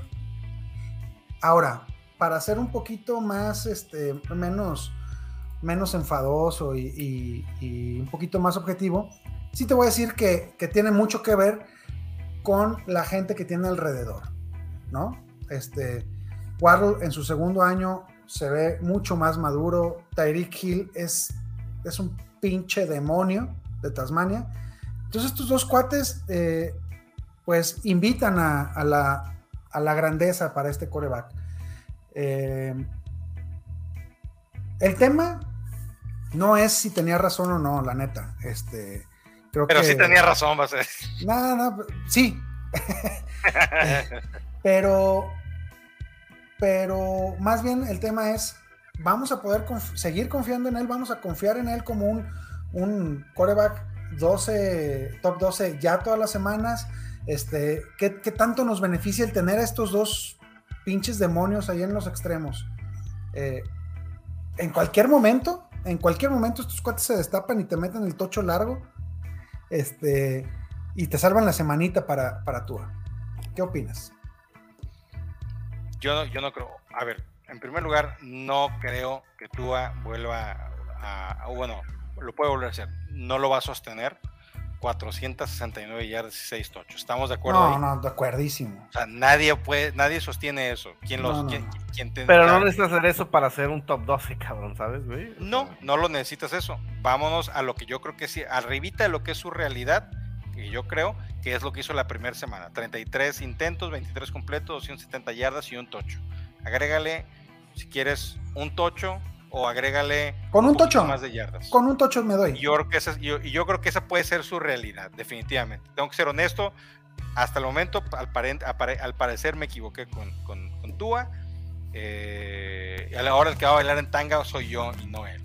Ahora, para ser un poquito más, este, menos, menos enfadoso y, un poquito más objetivo, sí te voy a decir que, que, tiene mucho que ver con la gente que tiene alrededor, ¿no? Este, Waddle en su segundo año se ve mucho más maduro. Tyreek Hill es, es un pinche demonio de Tasmania. Entonces estos dos cuates eh, pues invitan a, la, a, la, grandeza para este coreback. Eh, el tema no es si tenía razón o no, la neta. Este, creo Pero sí tenía razón, va a ser. Nada, sí. [laughs] Pero pero más bien el tema es, vamos a poder seguir confiando en él, vamos a confiar en él como un, un coreback 12, top 12 ya todas las semanas. Este, ¿qué, tanto nos beneficia el tener a estos dos pinches demonios ahí en los extremos? Eh, en cualquier momento, en cualquier momento estos cuates se destapan y te meten el tocho largo este, y te salvan la semanita para, para tú. ¿Qué opinas? yo no, yo no creo. A ver, en primer lugar, no creo que Tua vuelva a, bueno, lo puede volver a hacer. No lo va a sostener. 469 yardas y 6 tochos. ¿Estamos de acuerdo? No, no, de acuerdísimo. O sea, nadie puede, nadie sostiene eso. ¿Quién los, Pero no necesitas hacer eso para hacer un top 12, cabrón, ¿sabes, güey? No, no lo necesitas eso. Vámonos a lo que yo creo que sí, arribita de lo que es su realidad, que yo creo que es lo que hizo la primera semana. 33 intentos, 23 completos, 270 yardas y un tocho. Agrégale, si quieres, un tocho o agrégale con un, tocho más de yardas. Con un tocho me doy. Yo creo que esa, yo, yo creo que esa puede ser su realidad, definitivamente. Tengo que ser honesto. Hasta el momento, al, al parecer, me equivoqué con, con, con Tua. Eh, y a la hora el que va a bailar en tanga soy yo y no él.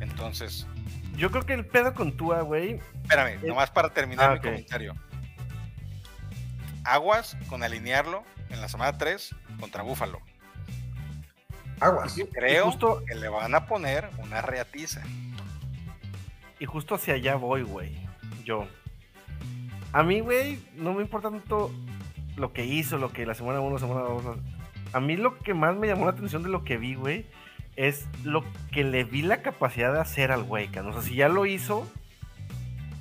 Entonces, yo creo que el pedo con Tua, güey. Espérame, nomás para terminar ah, mi comentario. Aguas con alinearlo en la semana 3 contra Búfalo. Aguas. creo que le van a poner una reatiza. Y justo hacia allá voy, güey. Yo. A mí, güey, no me importa tanto lo que hizo, lo que la semana 1, semana 2. A mí lo que más me llamó la atención de lo que vi, güey, es lo que le vi la capacidad de hacer al güey, O sea, si ya lo hizo,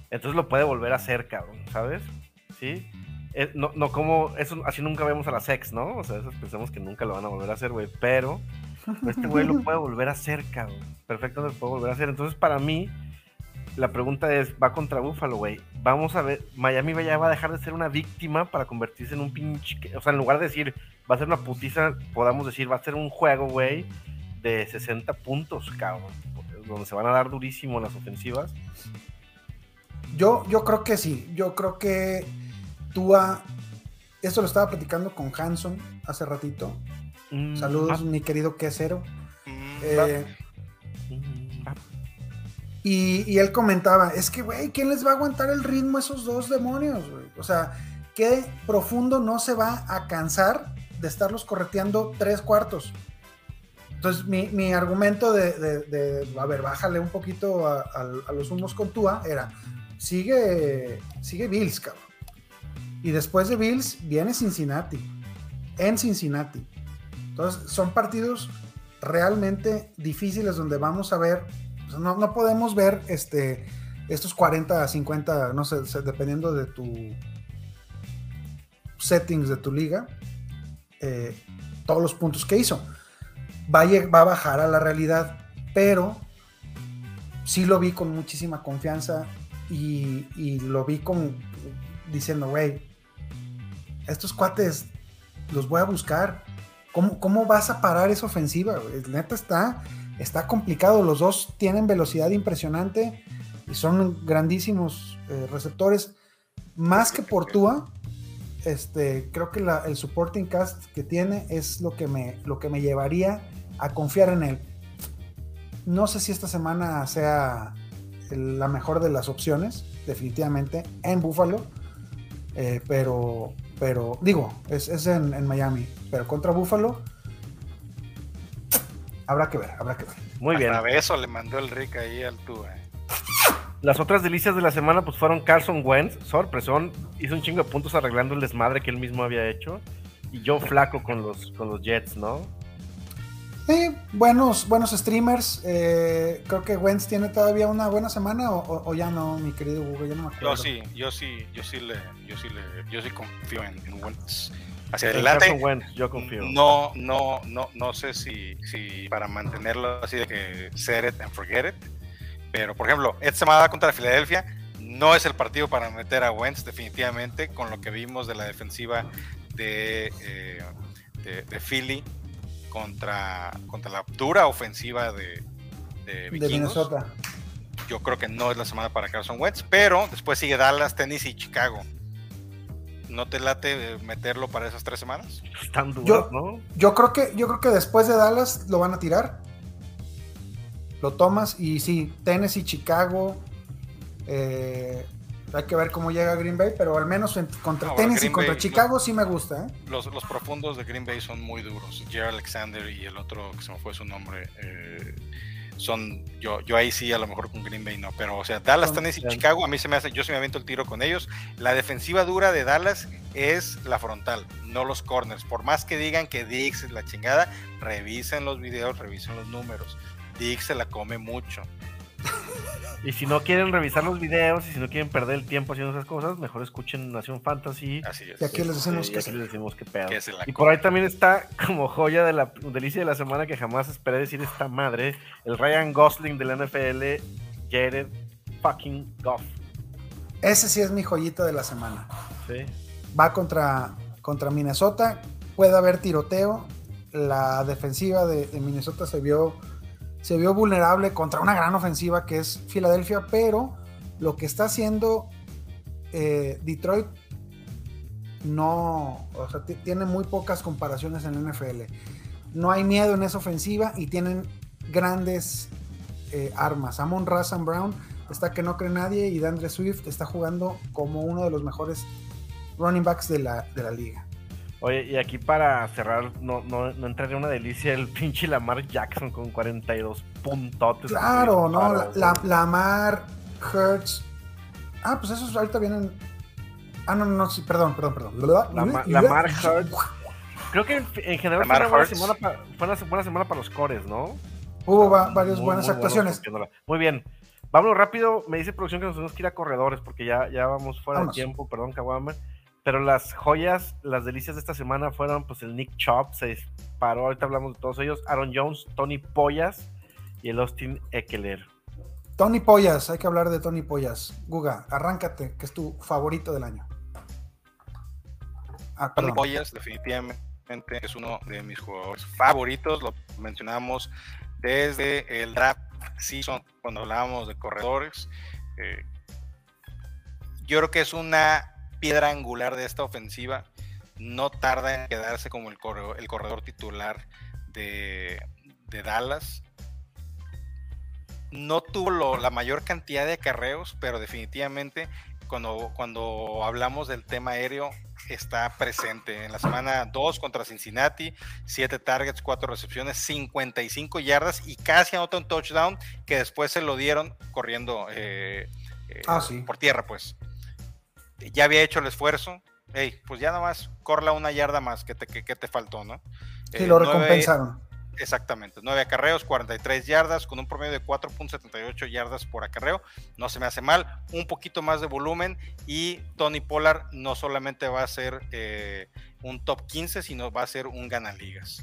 entonces lo puede volver a hacer, cabrón, ¿sabes? ¿Sí? Eh, no, no como, eso, así nunca vemos a la sex, ¿no? O sea, eso pensamos que nunca lo van a volver a hacer, güey. Pero [laughs] este güey lo puede volver a hacer, cabrón. Perfecto, lo puede volver a hacer. Entonces, para mí, la pregunta es, va contra Búfalo, güey. Vamos a ver, Miami ya va a dejar de ser una víctima para convertirse en un pinche... O sea, en lugar de decir, va a ser una putiza, podamos decir, va a ser un juego, güey, de 60 puntos, cabrón. Donde se van a dar durísimo las ofensivas. Yo, yo creo que sí. Yo creo que Tua, esto lo estaba platicando con Hanson hace ratito. Mm, Saludos, mi querido quesero. Mm, eh, mm, y, él comentaba, es que, güey, ¿quién les va a aguantar el ritmo a esos dos demonios, O sea, ¿qué profundo no se va a cansar de estarlos correteando tres cuartos? Entonces, mi, argumento de, a ver, bájale un poquito a, los humos con Tua era, sigue, sigue Bills, cabrón. Y después de Bills viene Cincinnati, en Cincinnati. Entonces, son partidos realmente difíciles donde vamos a ver, pues, no, podemos ver este, estos 40 a 50, no sé, dependiendo de tu settings de tu liga, eh, todos los puntos que hizo va a, bajar a la realidad, pero sí lo vi con muchísima confianza y, lo vi con diciendo, güey, estos cuates los voy a buscar. ¿Cómo, cómo vas a parar esa ofensiva? Neta está, está complicado. Los dos tienen velocidad impresionante y son grandísimos eh, receptores. Más que por Tua, este, creo que el supporting cast que tiene es lo que me, lo que me llevaría a confiar en él. No sé si esta semana sea la mejor de las opciones, definitivamente, en Buffalo. Eh, pero, pero, digo, es, es en Miami. Pero contra Buffalo, habrá que ver, habrá que ver. Muy bien. A eso le mandó el Rick ahí al Tua. eh. Las otras delicias de la semana pues fueron Carson Wentz, sorpresón, hizo un chingo de puntos arreglando el desmadre que él mismo había hecho. Y Joe Flaco con los, con los Jets, ¿no? Eh, buenos, buenos streamers. eh, creo que Wentz tiene todavía una buena semana o, o- o ya no, mi querido Hugo, ya no me acuerdo. Yo sí, yo sí, yo sí le, yo sí le, yo sí confío en, en Wentz. Hacia adelante. Yo confío. No, no, no, no sé si, si para mantenerlo así de que set it and forget it. Pero, por ejemplo, esta semana contra Filadelfia no es el partido para meter a Wentz, definitivamente, con lo que vimos de la defensiva de, eh, de, de Philly contra, contra la dura ofensiva de, de. Minnesota. Yo creo que no es la semana para Carson Wentz, pero después sigue Dallas, Tennessee y Chicago. ¿No te late meterlo para esas tres semanas? Están duras, Yo- ¿no? Yo creo que, yo creo que después de Dallas lo van a tirar. Lo tomas y sí, Tennessee, Chicago. eh, hay que ver cómo llega Green Bay, pero al menos en- contra Tennessee y contra Bay, Chicago sí me gusta. ¿eh? Los, los profundos de Green Bay son muy duros. Jerry Alexander y el otro que se me fue su nombre. eh, son, yo, yo ahí sí a lo mejor con Green Bay no, pero o sea, Dallas, Tennessee y. Chicago, a mí se me hace, yo sí me aviento el tiro con ellos. La defensiva dura de Dallas es la frontal, no los corners. Por más que digan que Dix es la chingada, revisen los videos, revisen los números. Dix se la come mucho. [laughs] Y si no quieren revisar los videos y si no quieren perder el tiempo haciendo esas cosas, mejor escuchen Nación Fantasy. Así es. Y aquí les decimos Este, que aquí les decimos qué pedo. Que la Y por ahí también está como joya de la delicia de la semana que jamás esperé decir esta madre, el Ryan Gosling del NFL, Jared fucking Goff. Ese sí es mi joyita de la semana. ¿sí? Va contra, contra Minnesota. Puede haber tiroteo. La defensiva de, de Minnesota se vio, se vio vulnerable contra una gran ofensiva que es Filadelfia, pero lo que está haciendo eh, Detroit no, o sea, ti- tiene muy pocas comparaciones en NFL. No hay miedo en esa ofensiva y tienen grandes eh, armas. Amon Razan Brown está que no cree nadie y Dandre Swift está jugando como uno de los mejores running backs de la, de la liga. Oye, y aquí para cerrar, no, no, no entraría una delicia el [laughs] pinche Lamar Jackson con 42 puntotes. Claro, ¿no? La, Claro, la-. Lamar, Hertz. Ah, pues esos ahorita vienen. Ah, no, no, no, sí, perdón, perdón, perdón. Lama- Lamar Hurts. Creo que en, en general fue una, buena semana pa- fue una buena semana para los cores, ¿no? Hubo va- varias Muy, buenas muy actuaciones. Muy bien. Vámonos rápido. Me dice producción que nos tenemos que ir a corredores porque ya, ya vamos fuera Vámonos. de tiempo. Perdón, Kawama. Pero las joyas, las delicias de esta semana fueron pues el Nick Chop, se disparó. Ahorita hablamos de todos ellos. Aaron Jones, Tony Pollas y el Austin Eckler. Tony Pollas, hay que hablar de Tony Pollas. Guga, arráncate, que es tu favorito del año. Ah, Tony. Boyas definitivamente es uno de mis jugadores favoritos, lo mencionamos desde el draft season cuando hablábamos de corredores. Eh, yo creo que es una piedra angular de esta ofensiva. No tarda en quedarse como el corredor, el corredor titular de, de Dallas. No tuvo lo- la mayor cantidad de acarreos, pero definitivamente cuando, cuando hablamos del tema aéreo está presente. En la semana 2 contra Cincinnati, 7 targets, 4 recepciones, 55 yardas y casi anota un touchdown que después se lo dieron corriendo eh, eh, Ah, sí. por tierra, pues. Ya había hecho el esfuerzo. Ey, pues ya nomás corla una yarda más que te, que, que te faltó, ¿no? Sí, Eh, lo nueve- recompensaron. Exactamente, 9 acarreos, 43 yardas, con un promedio de 4.78 yardas por acarreo. No se me hace mal, un poquito más de volumen y Tony Pollard no solamente va a ser eh, un top 15, sino va a ser un ganaligas.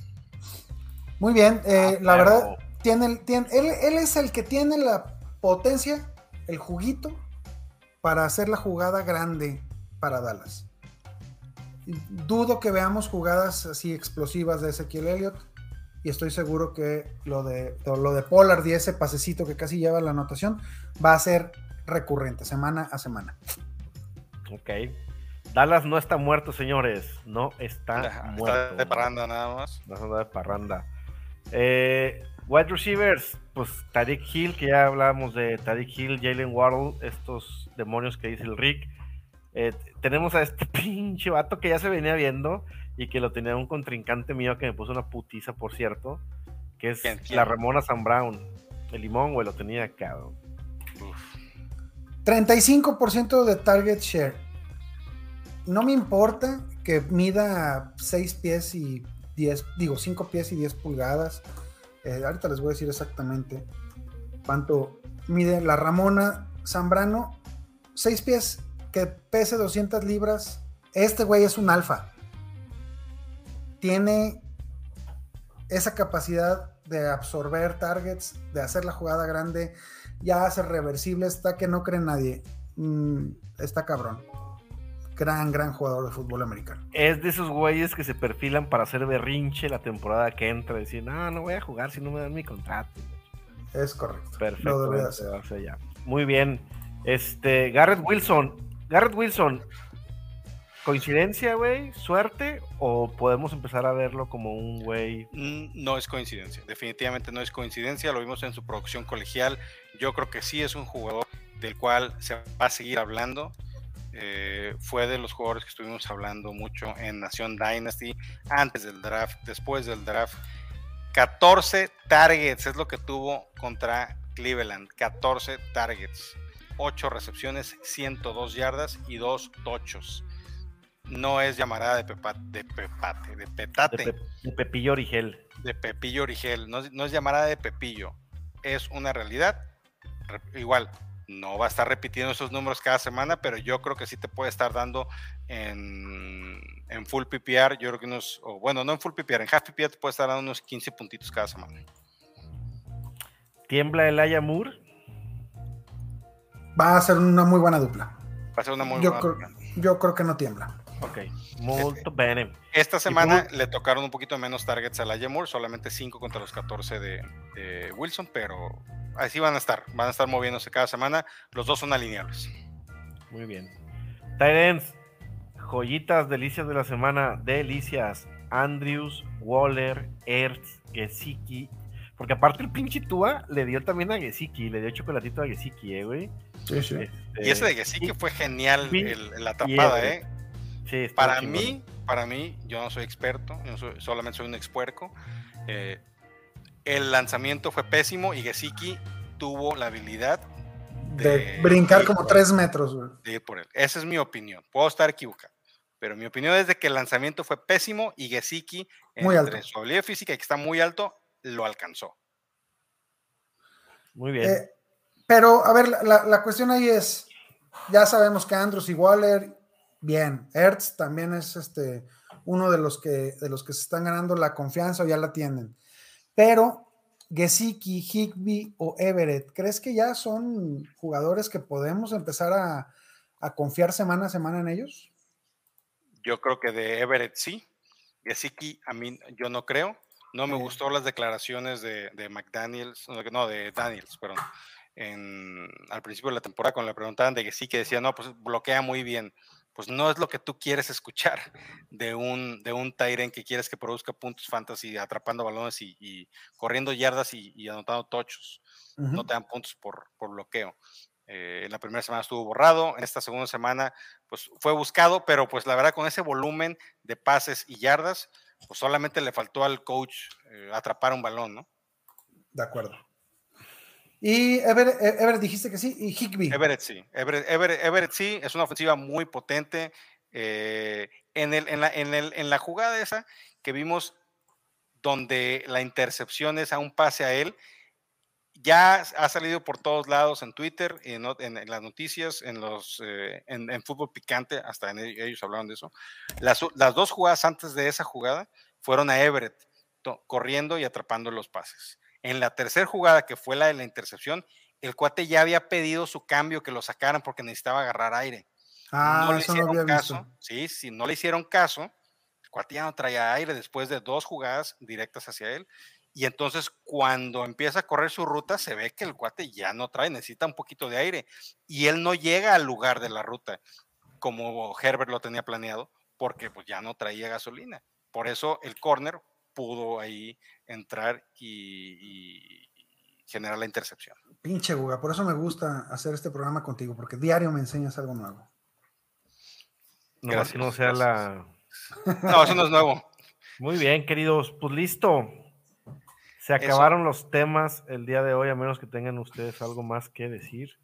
Muy bien, eh, la Pero- verdad, tiene, el- tiene- él, él es el que tiene la potencia, el juguito, para hacer la jugada grande para Dallas. Dudo que veamos jugadas así explosivas de Ezequiel Elliott. Y estoy seguro que lo de, lo de Pollard y ese pasecito que casi lleva la anotación va a ser recurrente, semana a semana. Ok. Dallas no está muerto, señores. No está Está muerto. de parranda nada más. No anda de parranda. Eh, Wide receivers, pues Tariq Hill, que ya hablábamos de Tariq Hill, Jalen Waddle, estos demonios que dice el Rick. Eh, tenemos a este [laughs] pinche vato que ya se venía viendo y que lo tenía un contrincante mío que me puso una putiza, por cierto, que es ¿Quién, quién? la Ramona San Brown. El limón, güey, lo tenía cabrón. 35% de target share. No me importa que mida 6 pies y 10, digo 5 pies y 10 pulgadas. Eh, ahorita les voy a decir exactamente cuánto mide la Ramona Zambrano. 6 pies, que pese 200 libras. Este güey es un alfa. Tiene esa capacidad de absorber targets, de hacer la jugada grande, ya hace reversible, está que no cree nadie. Mm, está cabrón. Gran, gran jugador de fútbol americano. Es de esos güeyes que se perfilan para hacer berrinche la temporada que entra, decir, no, no voy a jugar si no me dan mi contrato. Es correcto. Perfecto. Lo debe hacer. allá. Muy bien. Este, Garrett Wilson. Garrett Wilson, ¿coincidencia, güey? ¿Suerte? ¿O podemos empezar a verlo como un güey? Mm, No es coincidencia, definitivamente no es coincidencia, lo vimos en su producción colegial, yo creo que sí es un jugador del cual se va a seguir hablando, Eh, fue de los jugadores que estuvimos hablando mucho en Nación Dynasty, antes del draft, después del draft, 14 targets es lo que tuvo contra Cleveland, 14 targets, 8 recepciones, 102 yardas y 2 tochos. No es llamarada de, pepa- de pepate, de De, petate Pe- de Pepillo Origel. de Pepillo Origel, no, es- no es llamada de Pepillo, es una realidad. Re- Igual, no va a estar repitiendo esos números cada semana, pero yo creo que sí te puede estar dando en, en full PPR, yo creo que unos, o bueno, no en full PPR, en half PPR te puede estar dando unos 15 puntitos cada semana. ¿Tiembla el Aya Moore? Va a ser una muy buena dupla. Va a ser una muy Yo buena creo, dupla. yo creo que no tiembla. Ok. Molto bene. Esta semana le tocaron un poquito menos targets a la Moore, solamente 5 contra los 14 de, de Wilson, pero así van a estar, van a estar moviéndose cada semana. Los dos son alineables. Muy bien. Tyrens, joyitas, delicias de la semana, delicias. Andrews, Waller, Ertz, Gesicki. Porque aparte el pinche Tua le dio también a Gesicki, le dio chocolatito a Gesicki, eh, güey. Sí, sí. Este, Y ese de sí que fue genial el- la tapada, ¿eh? Sí, Para chingón. mí, para mí, yo no soy experto, yo no soy- solamente soy un expuerco. eh, el lanzamiento fue pésimo y Gesicki tuvo la habilidad De brincar como 3 metros, güey. de ir por él. Esa es mi opinión. Puedo estar equivocado, pero mi opinión es de que el lanzamiento fue pésimo y Gesicki, Muy entre alto. su habilidad física y que está muy alto, lo alcanzó. Muy bien. Eh, pero, a ver, la cuestión ahí es, ya sabemos que Andrews y Waller, bien, Ertz también es este uno de los que de los que se están ganando la confianza o ya la tienen. Pero Gesicki, Higby o Everett, ¿crees que ya son jugadores que podemos empezar a, a confiar semana a semana en ellos? Yo creo que de Everett sí. Gesicki, a mí yo no creo. No me gustó las declaraciones de, de McDaniels, no, de Daniels, perdón. En, al principio de la temporada, cuando le preguntaban de Gesicki, decía, no, pues bloquea muy bien. Pues no es lo que tú quieres escuchar de un, de un Tyren que quieres que produzca puntos fantasy, atrapando balones y, y corriendo yardas y, y anotando tochos no te dan puntos por, por bloqueo. Eh, en la primera semana estuvo borrado, en esta segunda semana pues fue buscado, pero pues la verdad con ese volumen de pases y yardas, pues solamente le faltó al coach eh, atrapar un balón, ¿no? De acuerdo. Y Everett, Everett dijiste que sí, y Higby. Everett sí, Everett, Everett- Everett sí, es una ofensiva muy potente. eh, en, el, en, la, en, el, en la jugada esa que vimos donde la intercepción es a un pase a él, ya ha salido por todos lados en Twitter, en, en- en las noticias, en los eh, en, en fútbol picante, hasta e- ellos hablaron de eso. Las, las dos jugadas antes de esa jugada fueron a Everett to- corriendo y atrapando los pases. En la tercera jugada, que fue la de la intercepción, el cuate ya había pedido su cambio, que lo sacaran porque necesitaba agarrar aire. ah, no le eso no hicieron había caso. visto. Sí, si no le hicieron caso, el cuate ya no traía aire después de dos jugadas directas hacia él. Y entonces cuando empieza a correr su ruta, se ve que el cuate ya no trae, necesita un poquito de aire. Y él no llega al lugar de la ruta como Herbert lo tenía planeado, porque pues ya no traía gasolina. Por eso el corner pudo ahí entrar y, y generar la intercepción. Pinche Guga, por eso me gusta hacer este programa contigo, porque diario me enseñas algo nuevo. No, Gracias, no sea la. No, eso no es nuevo. Muy bien, queridos. Pues listo. Se Eso. acabaron los temas el día de hoy, a menos que tengan ustedes algo más que decir.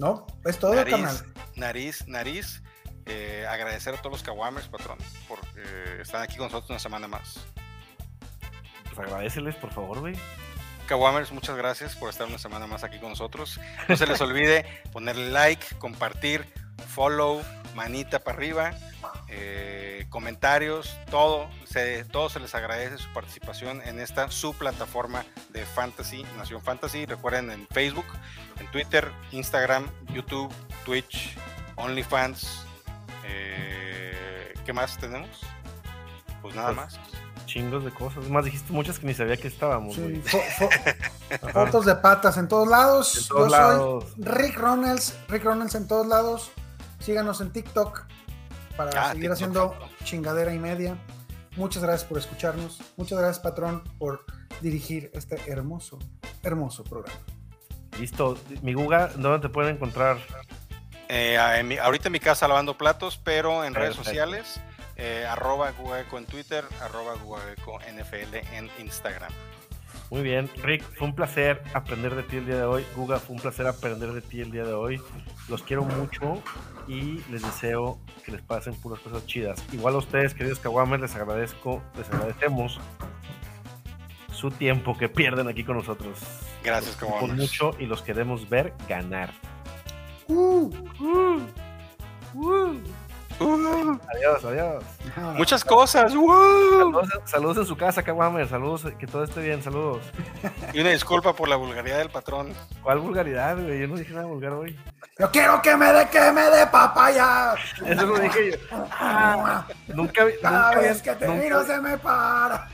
¿No? Es todo, nariz, carnal. nariz, nariz. Eh, agradecer a todos los Kawamers, patrón, por eh, estar aquí con nosotros una semana más. Pues agradeceles, por favor, güey. Kawamers, muchas gracias por estar una semana más aquí con nosotros. No se les olvide [laughs] ponerle like, compartir, follow, manita para arriba, eh, comentarios, todo se, todo se les agradece su participación en esta su plataforma de Fantasy, Nación Fantasy. Recuerden en Facebook, en Twitter, Instagram, YouTube, Twitch, OnlyFans. Eh, ¿Qué más tenemos? Pues nada Pues, más. Chingos de cosas. Más dijiste muchas que ni sabía que estábamos, Sí, güey. fo- fo- [laughs] Ajá. fotos de patas en todos lados. En todos Yo lados. soy Rick Ronalds, Rick Ronalds en todos lados. Síganos en TikTok para Ah, seguir TikTok, haciendo chingadera y media. Muchas gracias por escucharnos. Muchas gracias, patrón, por dirigir este hermoso, hermoso programa. Listo. Mi Guga, ¿dónde te pueden encontrar? Eh, en mi- ahorita en mi casa lavando platos, pero en redes sociales, eh, arroba en Twitter, arroba NFL en Instagram. Muy bien, Rick, fue un placer aprender de ti el día de hoy. Guga, fue un placer aprender de ti el día de hoy. Los quiero mucho y les deseo que les pasen puras cosas chidas. Igual a ustedes, queridos Kawamer, les agradezco, les agradecemos su tiempo que pierden aquí con nosotros. Gracias, queremos Kawamers. mucho y los queremos ver ganar. Uh, Adiós, adiós. Muchas cosas. Saludos, saludos en su casa, Kawamer. Saludos, que todo esté bien. Saludos. Y una disculpa por la vulgaridad del patrón. ¿Cuál vulgaridad, güey? Yo no dije nada vulgar hoy. Yo quiero que me dé, que me dé papaya. Eso lo dije yo. Ah, nunca, vi- Cada nunca, vez que te miro nunca, se me para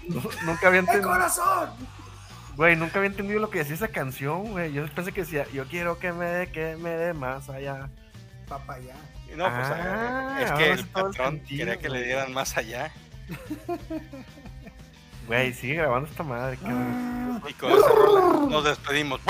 nunca había el entendido. corazón. Güey, nunca había entendido lo que decía esa canción, güey. Yo pensé que decía, yo quiero que me dé, que me dé más allá. Papaya. No, pues Ah, eh, es que el el patrón sentido, quería que le dieran más allá. [laughs] Güey, sigue grabando esta madre. qué- Ah. Y con nos despedimos.